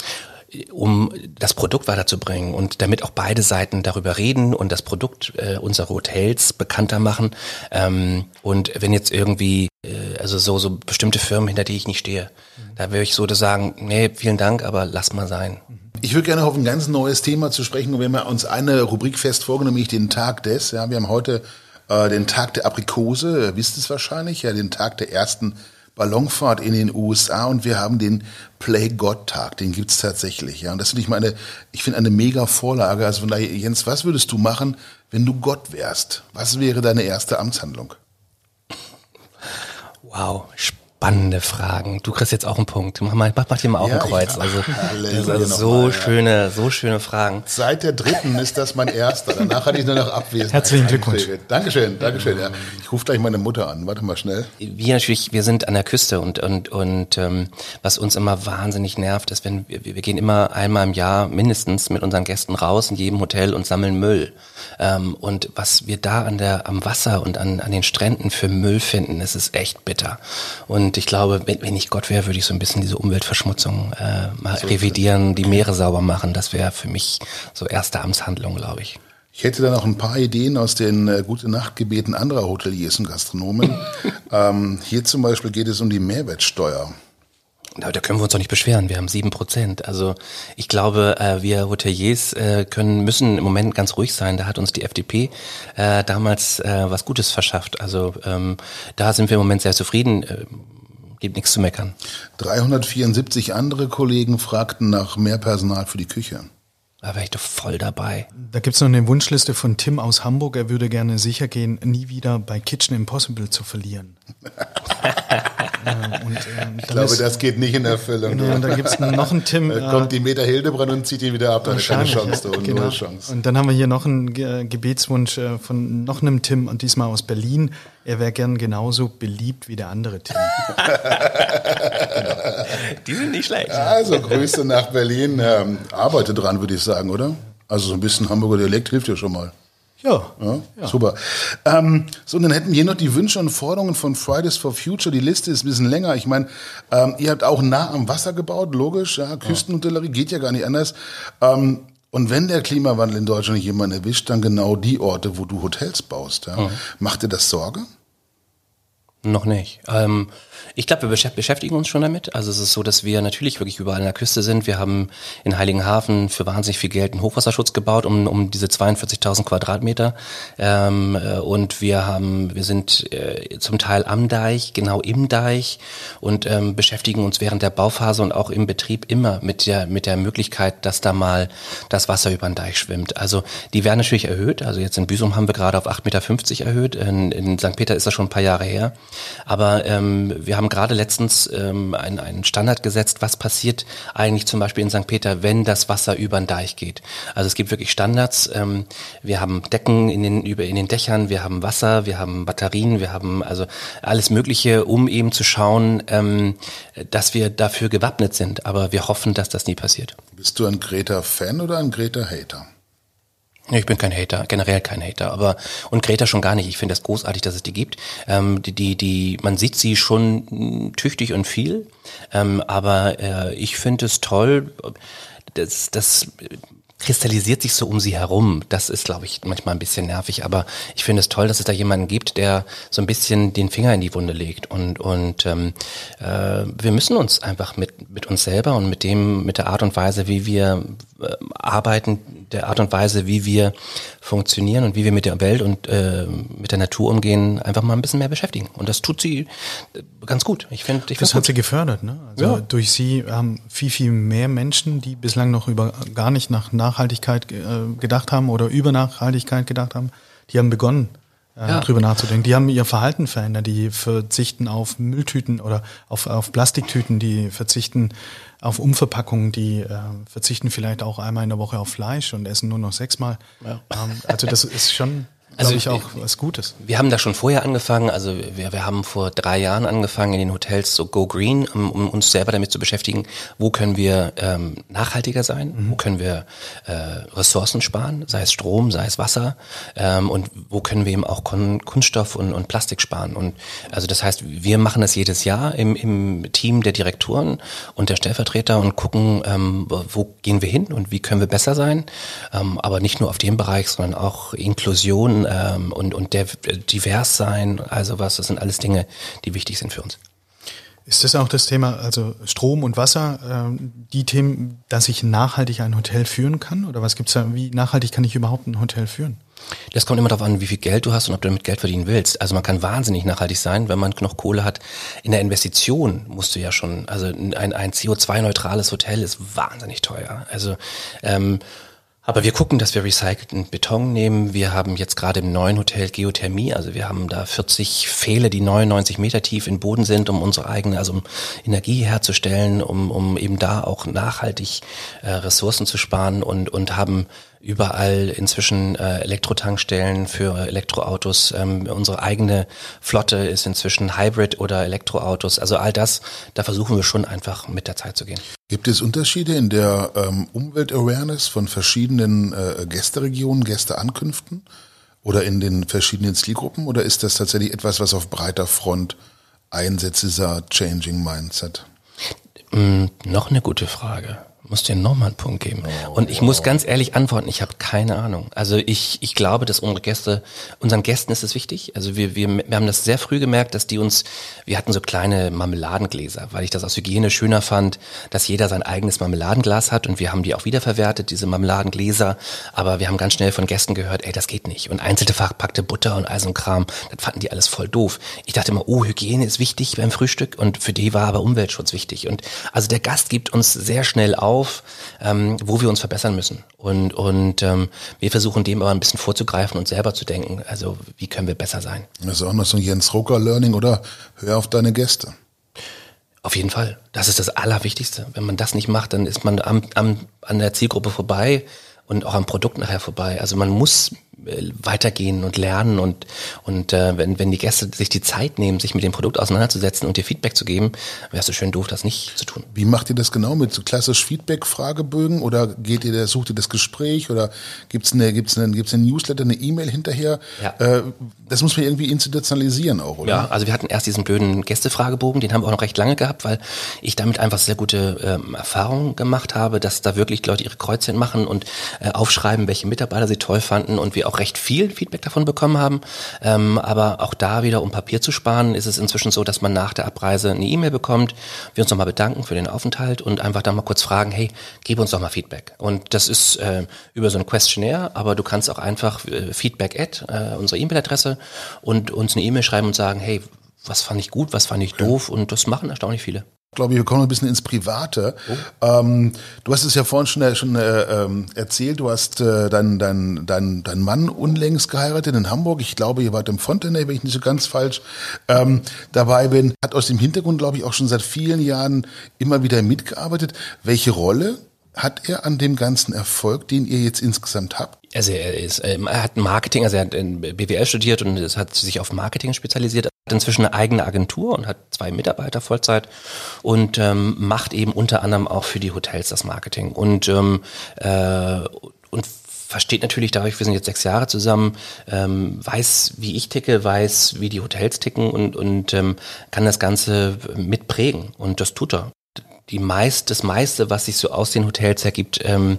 C: um das Produkt weiterzubringen und damit auch beide Seiten darüber reden und das Produkt äh, unserer Hotels bekannter machen. Ähm, und wenn jetzt irgendwie, äh, also so, so bestimmte Firmen, hinter die ich nicht stehe, da würde ich so sagen, nee, vielen Dank, aber lass mal sein.
A: Ich würde gerne auf ein ganz neues Thema zu sprechen wir haben uns eine Rubrik fest vorgenommen, nämlich den Tag des. Ja, wir haben heute äh, den Tag der Aprikose, ihr wisst es wahrscheinlich, ja, den Tag der ersten Ballonfahrt in den USA und wir haben den Play God Tag, den gibt's tatsächlich. Ja, und das finde ich mal eine, ich finde eine mega Vorlage. Also von daher, Jens, was würdest du machen, wenn du Gott wärst? Was wäre deine erste Amtshandlung?
C: Wow, spannende Fragen. Du kriegst jetzt auch einen Punkt. Mach mal, mach, mach dir mal auch
A: Ja,
C: ein Kreuz. Also, *laughs* also so
A: ja.
C: schöne, so schöne Fragen.
A: Seit der dritten *laughs* ist das mein erster. Danach hatte ich nur noch Abwesenheit.
B: Herzlichen Glückwunsch.
A: Dankeschön, Dankeschön. Ja. Ich rufe gleich meine Mutter an. Warte mal schnell.
C: wir natürlich, wir sind an der Küste und und und ähm, was uns immer wahnsinnig nervt, ist, wenn wir, wir gehen immer einmal im Jahr mindestens mit unseren Gästen raus in jedem Hotel und sammeln Müll. Ähm, und was wir da an der am Wasser und an an den Stränden für Müll finden, das ist echt bitter. Und ich glaube, wenn, wenn ich Gott wäre, würde ich so ein bisschen diese Umweltverschmutzung äh, mal revidieren, die Meere sauber machen. Das wäre für mich so erste Amtshandlung, glaube ich.
A: Ich hätte da noch ein paar Ideen aus den äh, gute Nachtgebeten anderer Hoteliers und Gastronomen. *laughs* ähm, hier zum Beispiel geht es um die Mehrwertsteuer.
C: Da, da können wir uns doch nicht beschweren. Wir haben sieben Prozent. Also ich glaube, äh, wir Hoteliers äh, können müssen im Moment ganz ruhig sein. Da hat uns die FDP äh, damals äh, was Gutes verschafft. Also ähm, da sind wir im Moment sehr zufrieden. Gibt nichts zu meckern.
A: 374 andere Kollegen fragten nach mehr Personal für die Küche.
C: Da wäre ich doch voll dabei.
B: Da gibt's noch eine Wunschliste von Tim aus Hamburg. Er würde gerne sicher gehen, nie wieder bei Kitchen Impossible zu verlieren. *laughs* ja, und, ähm,
A: Ich glaube, das geht nicht in Erfüllung.
B: Genau, und dann gibt's noch einen Tim.
A: Da kommt die Meter Hildebrand und zieht ihn wieder ab. Da hat keine Chance. Da,
B: Genau.
A: Chance.
B: Und dann haben wir hier noch einen Ge- Gebetswunsch äh, von noch einem Tim und diesmal aus Berlin. Er wäre gern genauso beliebt wie der andere Tim. *laughs*
C: Die sind nicht schlecht.
A: Also Grüße nach Berlin. Ähm, arbeite dran, würde ich sagen, oder? Also so ein bisschen Hamburger Dialekt hilft ja schon mal.
B: Ja.
A: Ja, Super. Ähm, so, und dann hätten wir hier noch die Wünsche und Forderungen von Fridays for Future. Die Liste ist ein bisschen länger. Ich meine, ähm, ihr habt auch nah am Wasser gebaut, logisch. Ja, Küstenhotellerie geht ja gar nicht anders. Ähm, und wenn der Klimawandel in Deutschland nicht jemanden erwischt, dann genau die Orte, wo du Hotels baust. Ja. Macht dir das Sorge?
C: Noch nicht. Ähm, ich glaube, wir beschäftigen uns schon damit. Also es ist so, dass wir natürlich wirklich überall an der Küste sind. Wir haben in Heiligenhafen für wahnsinnig viel Geld einen Hochwasserschutz gebaut, um, um diese 42.000 Quadratmeter. Ähm, äh, und wir haben, wir sind äh, zum Teil am Deich, genau im Deich und ähm, beschäftigen uns während der Bauphase und auch im Betrieb immer mit der, mit der Möglichkeit, dass da mal das Wasser über den Deich schwimmt. Also die werden natürlich erhöht. Also jetzt in Büsum haben wir gerade auf 8,50 Meter erhöht. In, in St. Peter ist das schon ein paar Jahre her. Aber ähm, wir haben gerade letztens ähm, einen, einen Standard gesetzt, was passiert eigentlich zum Beispiel in St. Peter, wenn das Wasser über den Deich geht. Also es gibt wirklich Standards. Ähm, wir haben Decken in den, über, in den Dächern, wir haben Wasser, wir haben Batterien, wir haben also alles Mögliche, um eben zu schauen, ähm, dass wir dafür gewappnet sind. Aber wir hoffen, dass das nie passiert.
A: Bist du ein Greta-Fan oder ein Greta-Hater?
C: Ich bin kein Hater, generell kein Hater, aber und Greta schon gar nicht. Ich finde das großartig, dass es die gibt. Ähm, die, die, die, man sieht sie schon hm, tüchtig und viel, ähm, aber äh, ich finde es toll. Das, das kristallisiert sich so um sie herum. Das ist, glaube ich, manchmal ein bisschen nervig, aber ich finde es toll, dass es da jemanden gibt, der so ein bisschen den Finger in die Wunde legt. Und, und ähm, äh, wir müssen uns einfach mit, mit uns selber und mit dem, mit der Art und Weise, wie wir arbeiten, der Art und Weise, wie wir funktionieren und wie wir mit der Welt und äh, mit der Natur umgehen, einfach mal ein bisschen mehr beschäftigen. Und das tut sie äh, ganz gut. Ich finde, ich
B: das hat gut. sie gefördert. Ne? Also ja. durch sie haben viel, viel mehr Menschen, die bislang noch über gar nicht nach Nachhaltigkeit äh, gedacht haben oder über Nachhaltigkeit gedacht haben, die haben begonnen, äh, ja. drüber nachzudenken. Die haben ihr Verhalten verändert, die verzichten auf Mülltüten oder auf, auf Plastiktüten, die verzichten auf Umverpackungen, die äh, verzichten vielleicht auch einmal in der Woche auf Fleisch und essen nur noch sechsmal. Ja. Ähm, also das ist schon also ich auch was Gutes.
C: Wir haben da schon vorher angefangen, also wir, wir haben vor drei Jahren angefangen in den Hotels so Go Green, um, um uns selber damit zu beschäftigen, wo können wir ähm, nachhaltiger sein, mhm. wo können wir äh, Ressourcen sparen, sei es Strom, sei es Wasser ähm, und wo können wir eben auch Kon Kunststoff und, und Plastik sparen. Und also das heißt, wir machen das jedes Jahr im, im Team der Direktoren und der Stellvertreter und gucken, ähm, wo gehen wir hin und wie können wir besser sein, ähm, aber nicht nur auf dem Bereich, sondern auch Inklusion ähm, und, und der, divers sein, also was, das sind alles Dinge, die wichtig sind für uns.
B: Ist das auch das Thema, also Strom und Wasser, ähm, die Themen, dass ich nachhaltig ein Hotel führen kann? Oder was gibt's da, wie nachhaltig kann ich überhaupt ein Hotel führen?
C: Das kommt immer darauf an, wie viel Geld du hast und ob du damit Geld verdienen willst. Also man kann wahnsinnig nachhaltig sein, wenn man noch Kohle hat. In der Investition musst du ja schon, also ein, ein CO2-neutrales Hotel ist wahnsinnig teuer. Also ähm, aber wir gucken, dass wir recycelten Beton nehmen. Wir haben jetzt gerade im neuen Hotel Geothermie, also wir haben da 40 Pfähle, die 99 Meter tief im Boden sind, um unsere eigene, also um Energie herzustellen, um, um eben da auch nachhaltig äh, Ressourcen zu sparen und, und haben überall inzwischen äh, Elektrotankstellen für Elektroautos. Ähm, unsere eigene Flotte ist inzwischen Hybrid oder Elektroautos. Also all das, da versuchen wir schon einfach mit der Zeit zu gehen.
A: Gibt es Unterschiede in der ähm, Umweltawareness von verschiedenen äh, Gästeregionen, Gästeankünften oder in den verschiedenen Zielgruppen? Oder ist das tatsächlich etwas, was auf breiter Front einsetzt, dieser Changing Mindset?
C: Mm, noch eine gute Frage muss dir nochmal einen Punkt geben. Oh, und ich wow. muss ganz ehrlich antworten, ich habe keine Ahnung. Also ich, ich glaube, dass unsere Gäste, unseren Gästen ist es wichtig. Also wir, wir, wir haben das sehr früh gemerkt, dass die uns, wir hatten so kleine Marmeladengläser, weil ich das aus Hygiene schöner fand, dass jeder sein eigenes Marmeladenglas hat und wir haben die auch wiederverwertet, diese Marmeladengläser. Aber wir haben ganz schnell von Gästen gehört, ey, das geht nicht. Und einzelne verpackte Butter und all so Kram, das fanden die alles voll doof. Ich dachte immer, oh, Hygiene ist wichtig beim Frühstück und für die war aber Umweltschutz wichtig. Und also der Gast gibt uns sehr schnell auf, auf, ähm, wo wir uns verbessern müssen. Und, und ähm, wir versuchen dem aber ein bisschen vorzugreifen und selber zu denken, also wie können wir besser sein.
A: Das ist auch noch so ein Jens Rucker Learning, oder? Hör auf deine Gäste.
C: Auf jeden Fall. Das ist das Allerwichtigste. Wenn man das nicht macht, dann ist man am, am, an der Zielgruppe vorbei und auch am Produkt nachher vorbei. Also man muss weitergehen und lernen und und äh, wenn wenn die Gäste sich die Zeit nehmen, sich mit dem Produkt auseinanderzusetzen und dir Feedback zu geben, wärst du schön doof, das nicht zu tun.
A: Wie macht ihr das genau mit so klassisch Feedback-Fragebögen oder geht ihr, sucht ihr das Gespräch oder gibt's eine gibt's eine gibt's eine Newsletter, eine E-Mail hinterher? Ja. Äh, das muss man irgendwie institutionalisieren auch, oder?
C: Ja, also wir hatten erst diesen blöden Gästefragebogen, den haben wir auch noch recht lange gehabt, weil ich damit einfach sehr gute ähm, Erfahrungen gemacht habe, dass da wirklich Leute ihre Kreuzchen machen und äh, aufschreiben, welche Mitarbeiter sie toll fanden und wir auch recht viel Feedback davon bekommen haben. Ähm, aber auch da wieder, um Papier zu sparen, ist es inzwischen so, dass man nach der Abreise eine E-Mail bekommt, wir uns nochmal bedanken für den Aufenthalt und einfach dann mal kurz fragen, hey, gib uns doch mal Feedback. Und das ist äh, über so ein Questionnaire, aber du kannst auch einfach äh, Feedback at, äh, unsere E-Mail-Adresse und uns eine E-Mail schreiben und sagen, hey, was fand ich gut, was fand ich doof und das machen erstaunlich viele
A: glaube ich, wir kommen ein bisschen ins Private. Oh. Ähm, du hast es ja vorhin schon, äh, schon äh, ähm, erzählt, du hast äh, deinen dein, dein, dein Mann unlängst geheiratet in Hamburg. Ich glaube, ihr wart im Fontenay, wenn ich nicht so ganz falsch ähm, dabei bin. Hat aus dem Hintergrund, glaube ich, auch schon seit vielen Jahren immer wieder mitgearbeitet. Welche Rolle hat er an dem ganzen Erfolg, den ihr jetzt insgesamt habt?
C: Also er ist, ähm, er hat Marketing, also er hat in BWL studiert und es hat sich auf Marketing spezialisiert. Hat inzwischen eine eigene Agentur und hat zwei Mitarbeiter Vollzeit und ähm, macht eben unter anderem auch für die Hotels das Marketing und ähm, äh, und versteht natürlich dadurch, wir sind jetzt sechs Jahre zusammen, ähm, weiß, wie ich ticke, weiß, wie die Hotels ticken und, und ähm, kann das Ganze mitprägen. Und das tut er die meist, das meiste, was sich so aus den Hotels ergibt, ähm,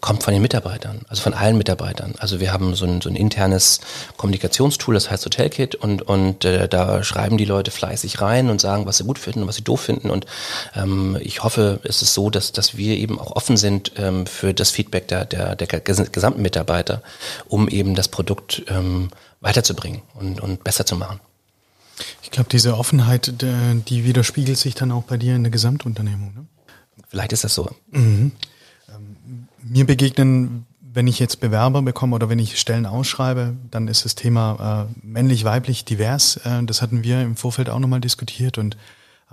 C: kommt von den Mitarbeitern, also von allen Mitarbeitern. Also wir haben so ein, so ein internes Kommunikationstool, das heißt Hotelkit und, und äh, da schreiben die Leute fleißig rein und sagen, was sie gut finden und was sie doof finden. Und ähm, ich hoffe, es ist so, dass, dass wir eben auch offen sind ähm, für das Feedback der, der, der gesamten Mitarbeiter, um eben das Produkt ähm, weiterzubringen und, und besser zu machen.
B: Ich glaube, diese Offenheit, die widerspiegelt sich dann auch bei dir in der Gesamtunternehmung. Ne?
C: Vielleicht ist das so. Mhm.
B: Ähm, mir begegnen, wenn ich jetzt Bewerber bekomme oder wenn ich Stellen ausschreibe, dann ist das Thema äh, männlich, weiblich, divers. Äh, das hatten wir im Vorfeld auch nochmal diskutiert. Und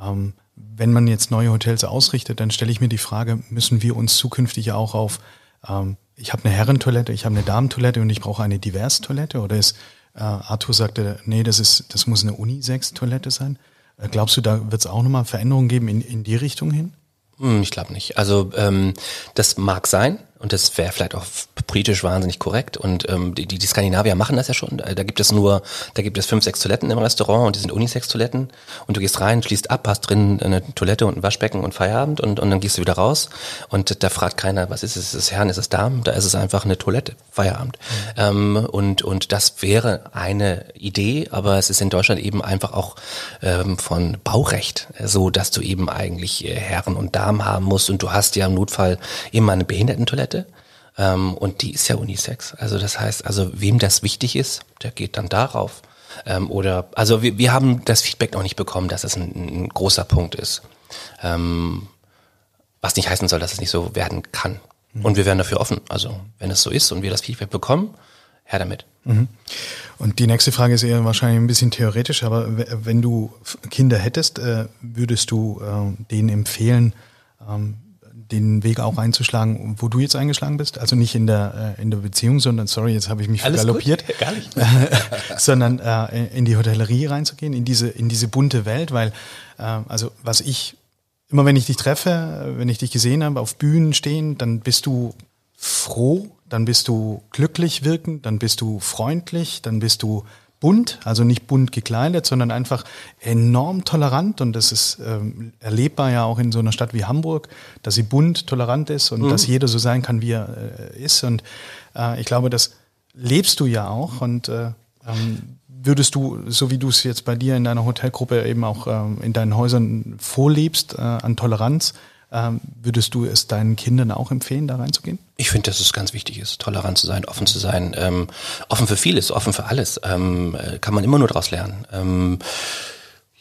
B: ähm, wenn man jetzt neue Hotels ausrichtet, dann stelle ich mir die Frage, müssen wir uns zukünftig auch auf, ähm, ich habe eine Herrentoilette, ich habe eine Damentoilette und ich brauche eine Divers-Toilette oder ist äh, Arthur sagte, nee, das ist, das muss eine Unisex-Toilette sein. Äh, glaubst du, da wird es auch nochmal Veränderungen geben in, in die Richtung hin?
C: Hm, ich glaube nicht. Also ähm, das mag sein und das wäre vielleicht auch politisch wahnsinnig korrekt. Und ähm, die, die Skandinavier machen das ja schon. Da, da gibt es nur, da gibt es fünf, sechs Toiletten im Restaurant und die sind Unisex-Toiletten. Und du gehst rein, schließt ab, hast drin eine Toilette und ein Waschbecken und Feierabend und, und dann gehst du wieder raus. Und da fragt keiner, was ist es? Ist es Herren, ist es Damen? Da ist es einfach eine Toilette, Feierabend. Mhm. Ähm, und, und das wäre eine Idee, aber es ist in Deutschland eben einfach auch ähm, von Baurecht so, dass du eben eigentlich äh, Herren und Damen haben musst und du hast ja im Notfall immer eine Behindertentoilette Seite. Ähm, und die ist ja Unisex. Also das heißt, also wem das wichtig ist, der geht dann darauf. Ähm, oder also wir, wir haben das Feedback noch nicht bekommen, dass das ein, ein großer Punkt ist. Ähm, was nicht heißen soll, dass es nicht so werden kann. Mhm. Und wir werden dafür offen. Also wenn es so ist und wir das Feedback bekommen, her damit. Mhm.
B: Und die nächste Frage ist eher wahrscheinlich ein bisschen theoretisch, aber wenn du Kinder hättest, äh, würdest du äh, denen empfehlen, ähm, den Weg auch einzuschlagen, wo du jetzt eingeschlagen bist. Also nicht in der, äh, in der Beziehung, sondern, sorry, jetzt habe ich mich Alles galoppiert. Gut? Gar nicht. *laughs* sondern äh, in die Hotellerie reinzugehen, in diese, in diese bunte Welt, weil, äh, also was ich, immer wenn ich dich treffe, wenn ich dich gesehen habe, auf Bühnen stehen, dann bist du froh, dann bist du glücklich wirkend, dann bist du freundlich, dann bist du bunt, also nicht bunt gekleidet, sondern einfach enorm tolerant. Und das ist ähm, erlebbar ja auch in so einer Stadt wie Hamburg, dass sie bunt, tolerant ist und mhm. dass jeder so sein kann, wie er äh, ist. Und äh, ich glaube, das lebst du ja auch. Und äh, ähm, würdest du, so wie du es jetzt bei dir in deiner Hotelgruppe eben auch ähm, in deinen Häusern vorlebst äh, an Toleranz, würdest du es deinen Kindern auch empfehlen, da reinzugehen?
C: Ich finde, dass es ganz wichtig ist, tolerant zu sein, offen zu sein, ähm, offen für vieles, offen für alles. Ähm, äh, kann man immer nur daraus lernen. Ähm,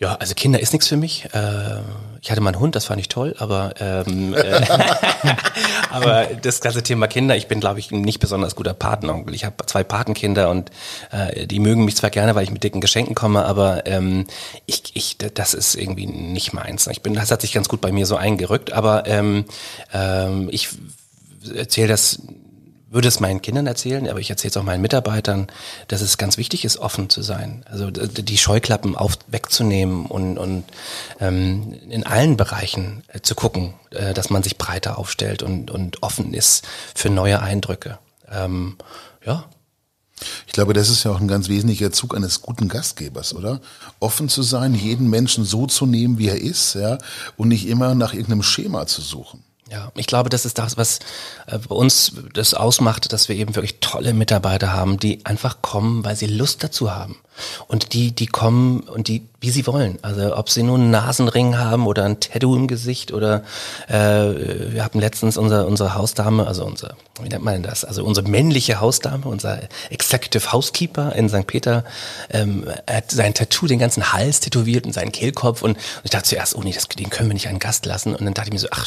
C: ja, also Kinder ist nichts für mich. Äh, ich hatte mal einen Hund, das fand ich toll, aber ähm, äh, *laughs* aber das ganze Thema Kinder, ich bin, glaube ich, ein nicht besonders guter Patenonkel. Ich habe zwei Patenkinder und äh, die mögen mich zwar gerne, weil ich mit dicken Geschenken komme, aber ähm, ich, ich, das ist irgendwie nicht meins. Ich bin, das hat sich ganz gut bei mir so eingerückt, aber ähm, ähm, ich erzähle das würde es meinen Kindern erzählen, aber ich erzähle es auch meinen Mitarbeitern, dass es ganz wichtig ist, offen zu sein. Also die Scheuklappen auf, wegzunehmen und, und ähm, in allen Bereichen äh, zu gucken, äh, dass man sich breiter aufstellt und, und offen ist für neue Eindrücke. Ähm, ja.
A: Ich glaube, das ist ja auch ein ganz wesentlicher Zug eines guten Gastgebers, oder? Offen zu sein, jeden Menschen so zu nehmen, wie er ist, ja, und nicht immer nach irgendeinem Schema zu suchen.
C: Ja, ich glaube, das ist das, was äh, bei uns das ausmacht, dass wir eben wirklich tolle Mitarbeiter haben, die einfach kommen, weil sie Lust dazu haben. Und die, die kommen und die, wie sie wollen. Also ob sie nur einen Nasenring haben oder ein Tattoo im Gesicht oder äh, wir hatten letztens unser, unsere Hausdame, also unser, wie nennt man das? Also unsere männliche Hausdame, unser Executive Housekeeper in St. Peter, ähm, hat sein Tattoo, den ganzen Hals tätowiert und seinen Kehlkopf und, und ich dachte zuerst, oh nee, das, den können wir nicht einen Gast lassen. Und dann dachte ich mir so, ach,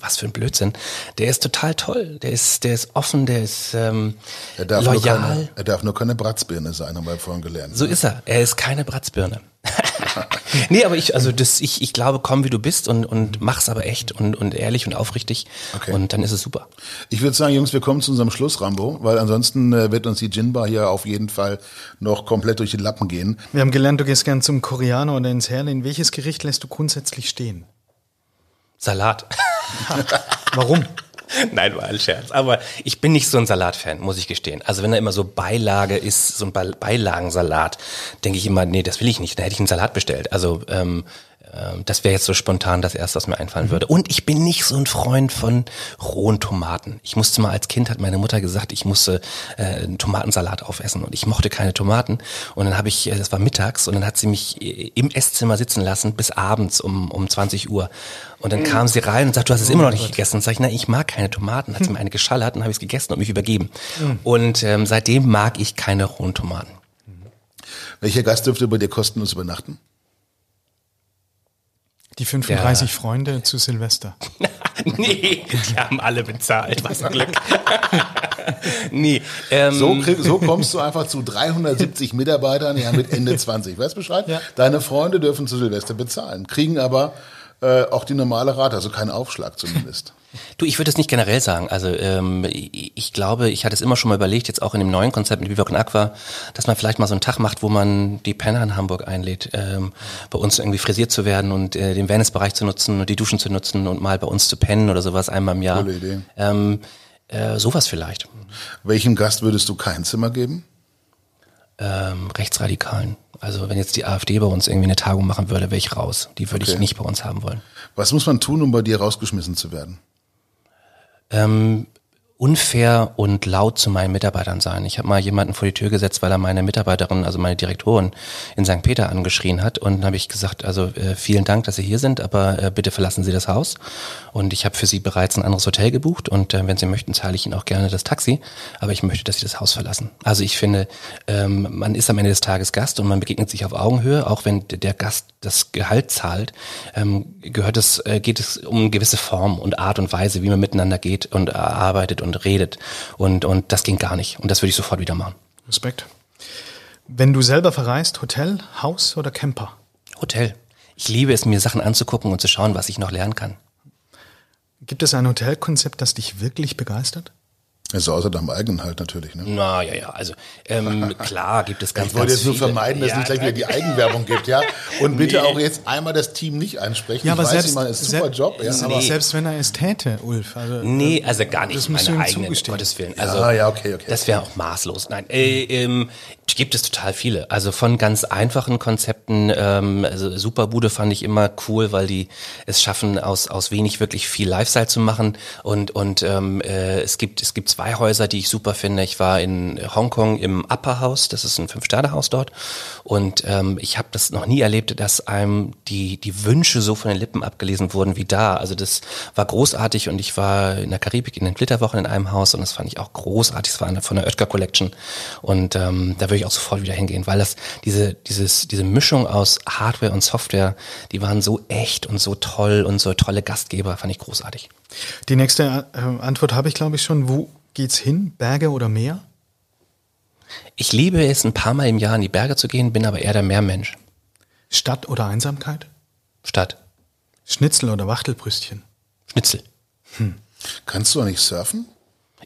C: was für ein Blödsinn. Der ist total toll. Der ist, der ist offen, der ist ähm,
A: Er darf,
C: loyal.
A: nur keine, er darf nur keine Bratzbirne sein, haben wir vorhin gelernt.
C: So ist er. Er ist keine Bratzbirne. *laughs* nee, aber ich, also das, ich, ich glaube, komm wie du bist und, und mach's aber echt und, und ehrlich und aufrichtig.
A: Okay.
C: Und dann ist es super.
A: Ich würde sagen, Jungs, wir kommen zu unserem Schluss, Rambo, weil ansonsten äh, wird uns die Gin-Bar hier auf jeden Fall noch komplett durch die Lappen gehen.
B: Wir haben gelernt, du gehst gern zum Koreaner oder ins Herlin. Welches Gericht lässt du grundsätzlich stehen?
C: Salat. *laughs*
B: Warum?
C: Nein, war ein Scherz. Aber ich bin nicht so ein Salatfan, muss ich gestehen. Also wenn da immer so Beilage ist, so ein Be Beilagensalat, denke ich immer, nee, das will ich nicht. Da hätte ich einen Salat bestellt. Also ähm, das wäre jetzt so spontan das erste, was mir einfallen würde. Und ich bin nicht so ein Freund von rohen Tomaten. Ich musste mal als Kind, hat meine Mutter gesagt, ich musste äh, einen Tomatensalat aufessen und ich mochte keine Tomaten. Und dann habe ich, äh, das war mittags, und dann hat sie mich äh, im Esszimmer sitzen lassen bis abends um, um 20 Uhr. Und dann kam sie rein und sagt, du hast es immer noch nicht gegessen. Und sag ich, nein, ich mag keine Tomaten. Hat sie mir eine geschallert und habe ich es gegessen und mich übergeben. Und ähm, seitdem mag ich keine rohen Tomaten.
A: Welcher Gast dürfte bei dir kostenlos übernachten?
B: Die 35 Freunde zu Silvester. *laughs*
C: nee, die haben alle bezahlt. Was ein Glück. *laughs* nee, ähm,
A: So, krieg, so kommst du einfach zu 370 Mitarbeitern ja, mit Ende *laughs* 20. Weißt du Bescheid?
B: Ja.
A: Deine Freunde dürfen zu Silvester bezahlen, kriegen aber äh, auch die normale Rate, also keinen Aufschlag zumindest.
C: Du, ich würde es nicht generell sagen. Also ähm, ich, ich glaube, ich hatte es immer schon mal überlegt, jetzt auch in dem neuen Konzept mit Vivoc und Aqua, dass man vielleicht mal so einen Tag macht, wo man die Penner in Hamburg einlädt, ähm, bei uns irgendwie frisiert zu werden und äh, den Wellnessbereich zu nutzen und die Duschen zu nutzen und mal bei uns zu pennen oder sowas einmal im Jahr.
A: Coole Idee.
C: Ähm, äh, sowas vielleicht.
A: Welchem Gast würdest du kein Zimmer geben?
C: Ähm, Rechtsradikalen. Also wenn jetzt die AfD bei uns irgendwie eine Tagung machen würde, wäre ich raus. Die würde ich
A: Okay.
C: nicht bei uns haben wollen.
A: Was muss man tun, um bei dir rausgeschmissen zu werden?
C: Ähm, unfair und laut zu meinen Mitarbeitern sein. Ich habe mal jemanden vor die Tür gesetzt, weil er meine Mitarbeiterin, also meine Direktorin in St. Peter angeschrien hat und dann habe ich gesagt, also äh, vielen Dank, dass Sie hier sind, aber äh, bitte verlassen Sie das Haus und ich habe für Sie bereits ein anderes Hotel gebucht und äh, wenn Sie möchten, zahle ich Ihnen auch gerne das Taxi, aber ich möchte, dass Sie das Haus verlassen. Also ich finde, ähm, man ist am Ende des Tages Gast und man begegnet sich auf Augenhöhe, auch wenn der Gast das Gehalt zahlt, ähm, gehört es, äh, geht es um gewisse Form und Art und Weise, wie man miteinander geht und äh, arbeitet und redet. Und, und das ging gar nicht. Und das würde ich sofort wieder machen.
B: Respekt. Wenn du selber verreist, Hotel, Haus oder Camper?
C: Hotel. Ich liebe es, mir Sachen anzugucken und zu schauen, was ich noch lernen kann.
B: Gibt es ein Hotelkonzept, das dich wirklich begeistert?
A: Also außer deinem eigenen halt natürlich. Ne?
C: Na ja, ja, also ähm, *laughs* klar gibt es ganz,
A: Ich wollte
C: ganz
A: jetzt nur vermeiden, dass
C: ja,
A: es nicht gleich wieder die Eigenwerbung gibt, ja. Und bitte
C: Nee.
A: auch jetzt einmal das Team nicht ansprechen.
B: Ja,
A: ich
B: aber
A: weiß,
B: selbst,
A: ich meine, es ist ein super Job, ja.
B: aber
A: Aber,
B: selbst wenn er es täte, Ulf. Also,
C: Nee, also gar nicht
B: Das
C: meine eigenen, um
B: zugestehen.
C: Gottes Willen.
A: Ja,
C: Also,
A: ja, okay, okay.
C: Das wäre auch maßlos. Nein, äh, ähm, gibt es total viele. Also von ganz einfachen Konzepten, ähm, also Superbude fand ich immer cool, weil die es schaffen, aus, aus wenig wirklich viel Lifestyle zu machen. Und, und ähm, äh, es, gibt, es gibt zwei Häuser, die ich super finde. Ich war in Hongkong im Upper House, das ist ein Fünf-Sterne-Haus dort. Und ähm, ich habe das noch nie erlebt, dass einem die, die Wünsche so von den Lippen abgelesen wurden wie da. Also das war großartig und ich war in der Karibik in den Flitterwochen in einem Haus und das fand ich auch großartig. Das war von der Oetker Collection und ähm, da würde ich auch sofort wieder hingehen, weil das diese dieses diese Mischung aus Hardware und Software, die waren so echt und so toll und so tolle Gastgeber, fand ich großartig.
B: Die nächste äh, Antwort habe ich, glaube ich, schon. Wo geht's hin? Berge oder Meer?
C: Ich liebe es, ein paar Mal im Jahr in die Berge zu gehen, bin aber eher der Meermensch.
B: Stadt oder Einsamkeit?
C: Stadt
B: Schnitzel oder Wachtelbrüstchen?
C: Schnitzel
A: kannst du auch nicht surfen?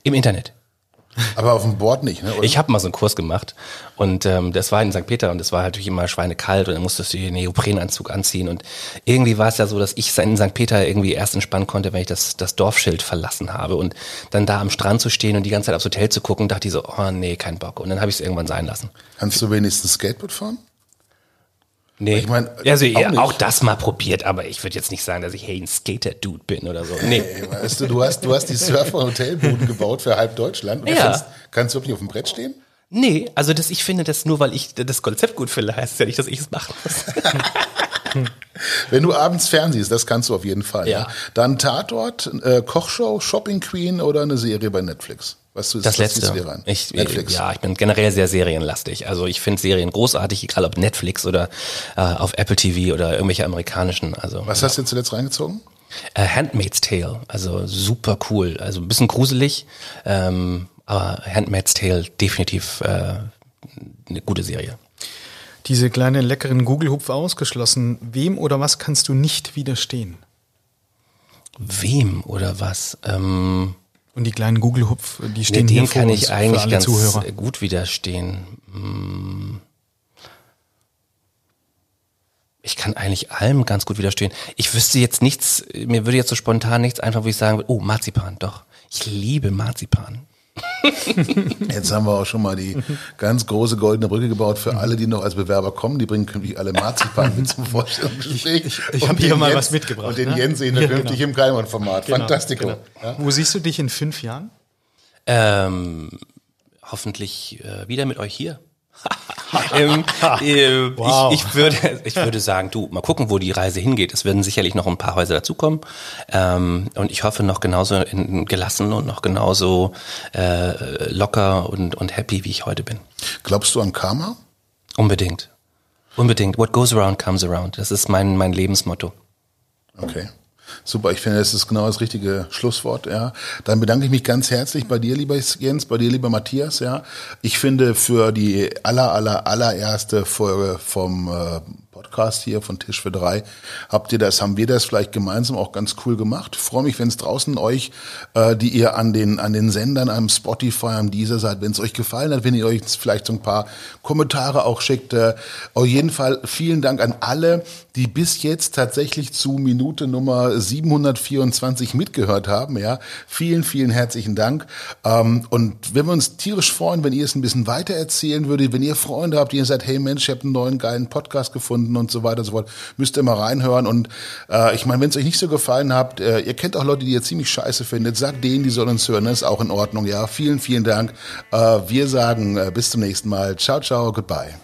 C: im Internet.
A: Aber auf dem Board nicht, ne? Oder?
C: Ich habe mal so einen Kurs gemacht und ähm, das war in St. Peter und es war natürlich immer schweinekalt und dann musstest du den Neoprenanzug anziehen und irgendwie war es ja so, dass ich in St. Peter irgendwie erst entspannen konnte, wenn ich das, das Dorfschild verlassen habe und dann da am Strand zu stehen und die ganze Zeit aufs Hotel zu gucken, dachte ich so, oh nee, kein Bock und dann habe ich es irgendwann sein lassen.
A: Kannst du wenigstens Skateboard fahren?
C: Nee,
A: Ich mein,
C: also, ja,
A: auch
C: auch,
A: nicht.
C: das mal probiert, aber ich würde jetzt nicht sagen, dass ich hey, ein Skater-Dude bin oder so. Nee.
A: Ey, Weißt du, du hast, du hast die Surfer- und Hotelbuden gebaut für halb Deutschland. Und
C: Ja.
A: kannst, kannst du wirklich auf dem Brett stehen?
C: Nee, also das, ich finde das nur, weil ich das Konzept gut finde, heißt ja nicht, dass ich es machen muss. *laughs*
A: Wenn du abends fernsiehst, das kannst du auf jeden Fall.
C: Ja.
A: Ja. Dann Tatort, äh, Kochshow, Shopping Queen oder eine Serie bei Netflix. Was du,
C: Das
A: was
C: letzte.
A: du dir rein?
C: Ich,
A: Netflix.
C: Ja, ich bin generell sehr serienlastig. Also ich finde Serien großartig, egal ob Netflix oder äh, auf Apple TV oder irgendwelche amerikanischen. Also
A: Was hast du zuletzt reingezogen?
C: äh, Handmaid's Tale, also super cool. Also ein bisschen gruselig, ähm, aber Handmaid's Tale definitiv äh, eine gute Serie.
B: Diese kleinen leckeren Google-Hupf ausgeschlossen. Wem oder was kannst du nicht widerstehen?
C: Wem oder was? Ähm,
B: Und die kleinen Google-Hupf, die
C: nee,
B: stehen hier
C: dem
B: vor
C: kann
B: uns
C: ich
B: für
C: eigentlich
B: alle
C: ganz
B: Zuhörer.
C: gut widerstehen. Hm. Ich kann eigentlich allem ganz gut widerstehen. Ich wüsste jetzt nichts, mir würde jetzt so spontan nichts einfach, wo ich sagen würde, oh, Marzipan, doch. Ich liebe Marzipan. *laughs*
A: Jetzt haben wir auch schon mal die ganz große goldene Brücke gebaut für alle, die noch als Bewerber kommen. Die bringen künftig alle Marzipan mit zum Vorstellungsgespräch.
B: Ich- ich
A: Und
B: hab hier mal
A: Jens-
B: was mitgebracht,
A: Und den
B: ne?
A: Jens sehen wir
B: Ja,
A: künftig
B: genau.
A: im Keimann-Format.
B: Genau,
A: Fantastico.
B: genau.
A: Ja?
B: Wo siehst du dich in fünf Jahren?
C: Ähm, hoffentlich äh, wieder mit euch hier. *laughs* ähm, äh,
B: Wow.
C: ich, ich, würde, ich würde sagen, du, mal gucken, wo die Reise hingeht. Es werden sicherlich noch ein paar Häuser dazukommen. Ähm, und ich hoffe noch genauso in, gelassen und noch genauso äh, locker und, und happy, wie ich heute bin.
A: Glaubst du an Karma?
C: Unbedingt. Unbedingt. What goes around comes around. Das ist mein, mein Lebensmotto.
A: Okay. Super, ich finde, das ist genau das richtige Schlusswort, ja. Dann bedanke ich mich ganz herzlich bei dir, lieber Jens, bei dir, lieber Matthias, ja. Ich finde, für die aller, aller, allererste Folge vom äh, Podcast hier von Tisch für drei, habt ihr das, haben wir das vielleicht gemeinsam auch ganz cool gemacht. Ich freue mich, wenn es draußen euch, äh, die ihr an den, an den Sendern, am Spotify, am Deezer seid, wenn es euch gefallen hat, wenn ihr euch vielleicht so ein paar Kommentare auch schickt. Äh, auf jeden Fall vielen Dank an alle, die bis jetzt tatsächlich zu Minute Nummer 724 mitgehört haben. Ja, vielen, vielen herzlichen Dank. Ähm, und wenn wir uns tierisch freuen, wenn ihr es ein bisschen weiter erzählen würdet, wenn ihr Freunde habt, die ihr sagt, hey Mensch, ich habe einen neuen geilen Podcast gefunden und so weiter und so fort, müsst ihr mal reinhören. Und äh, ich meine, wenn es euch nicht so gefallen habt, äh, ihr kennt auch Leute, die ihr ziemlich scheiße findet, sagt denen, die sollen uns hören, das ist auch in Ordnung. Ja, vielen, vielen Dank. Äh, wir sagen äh, bis zum nächsten Mal. Ciao, ciao, goodbye.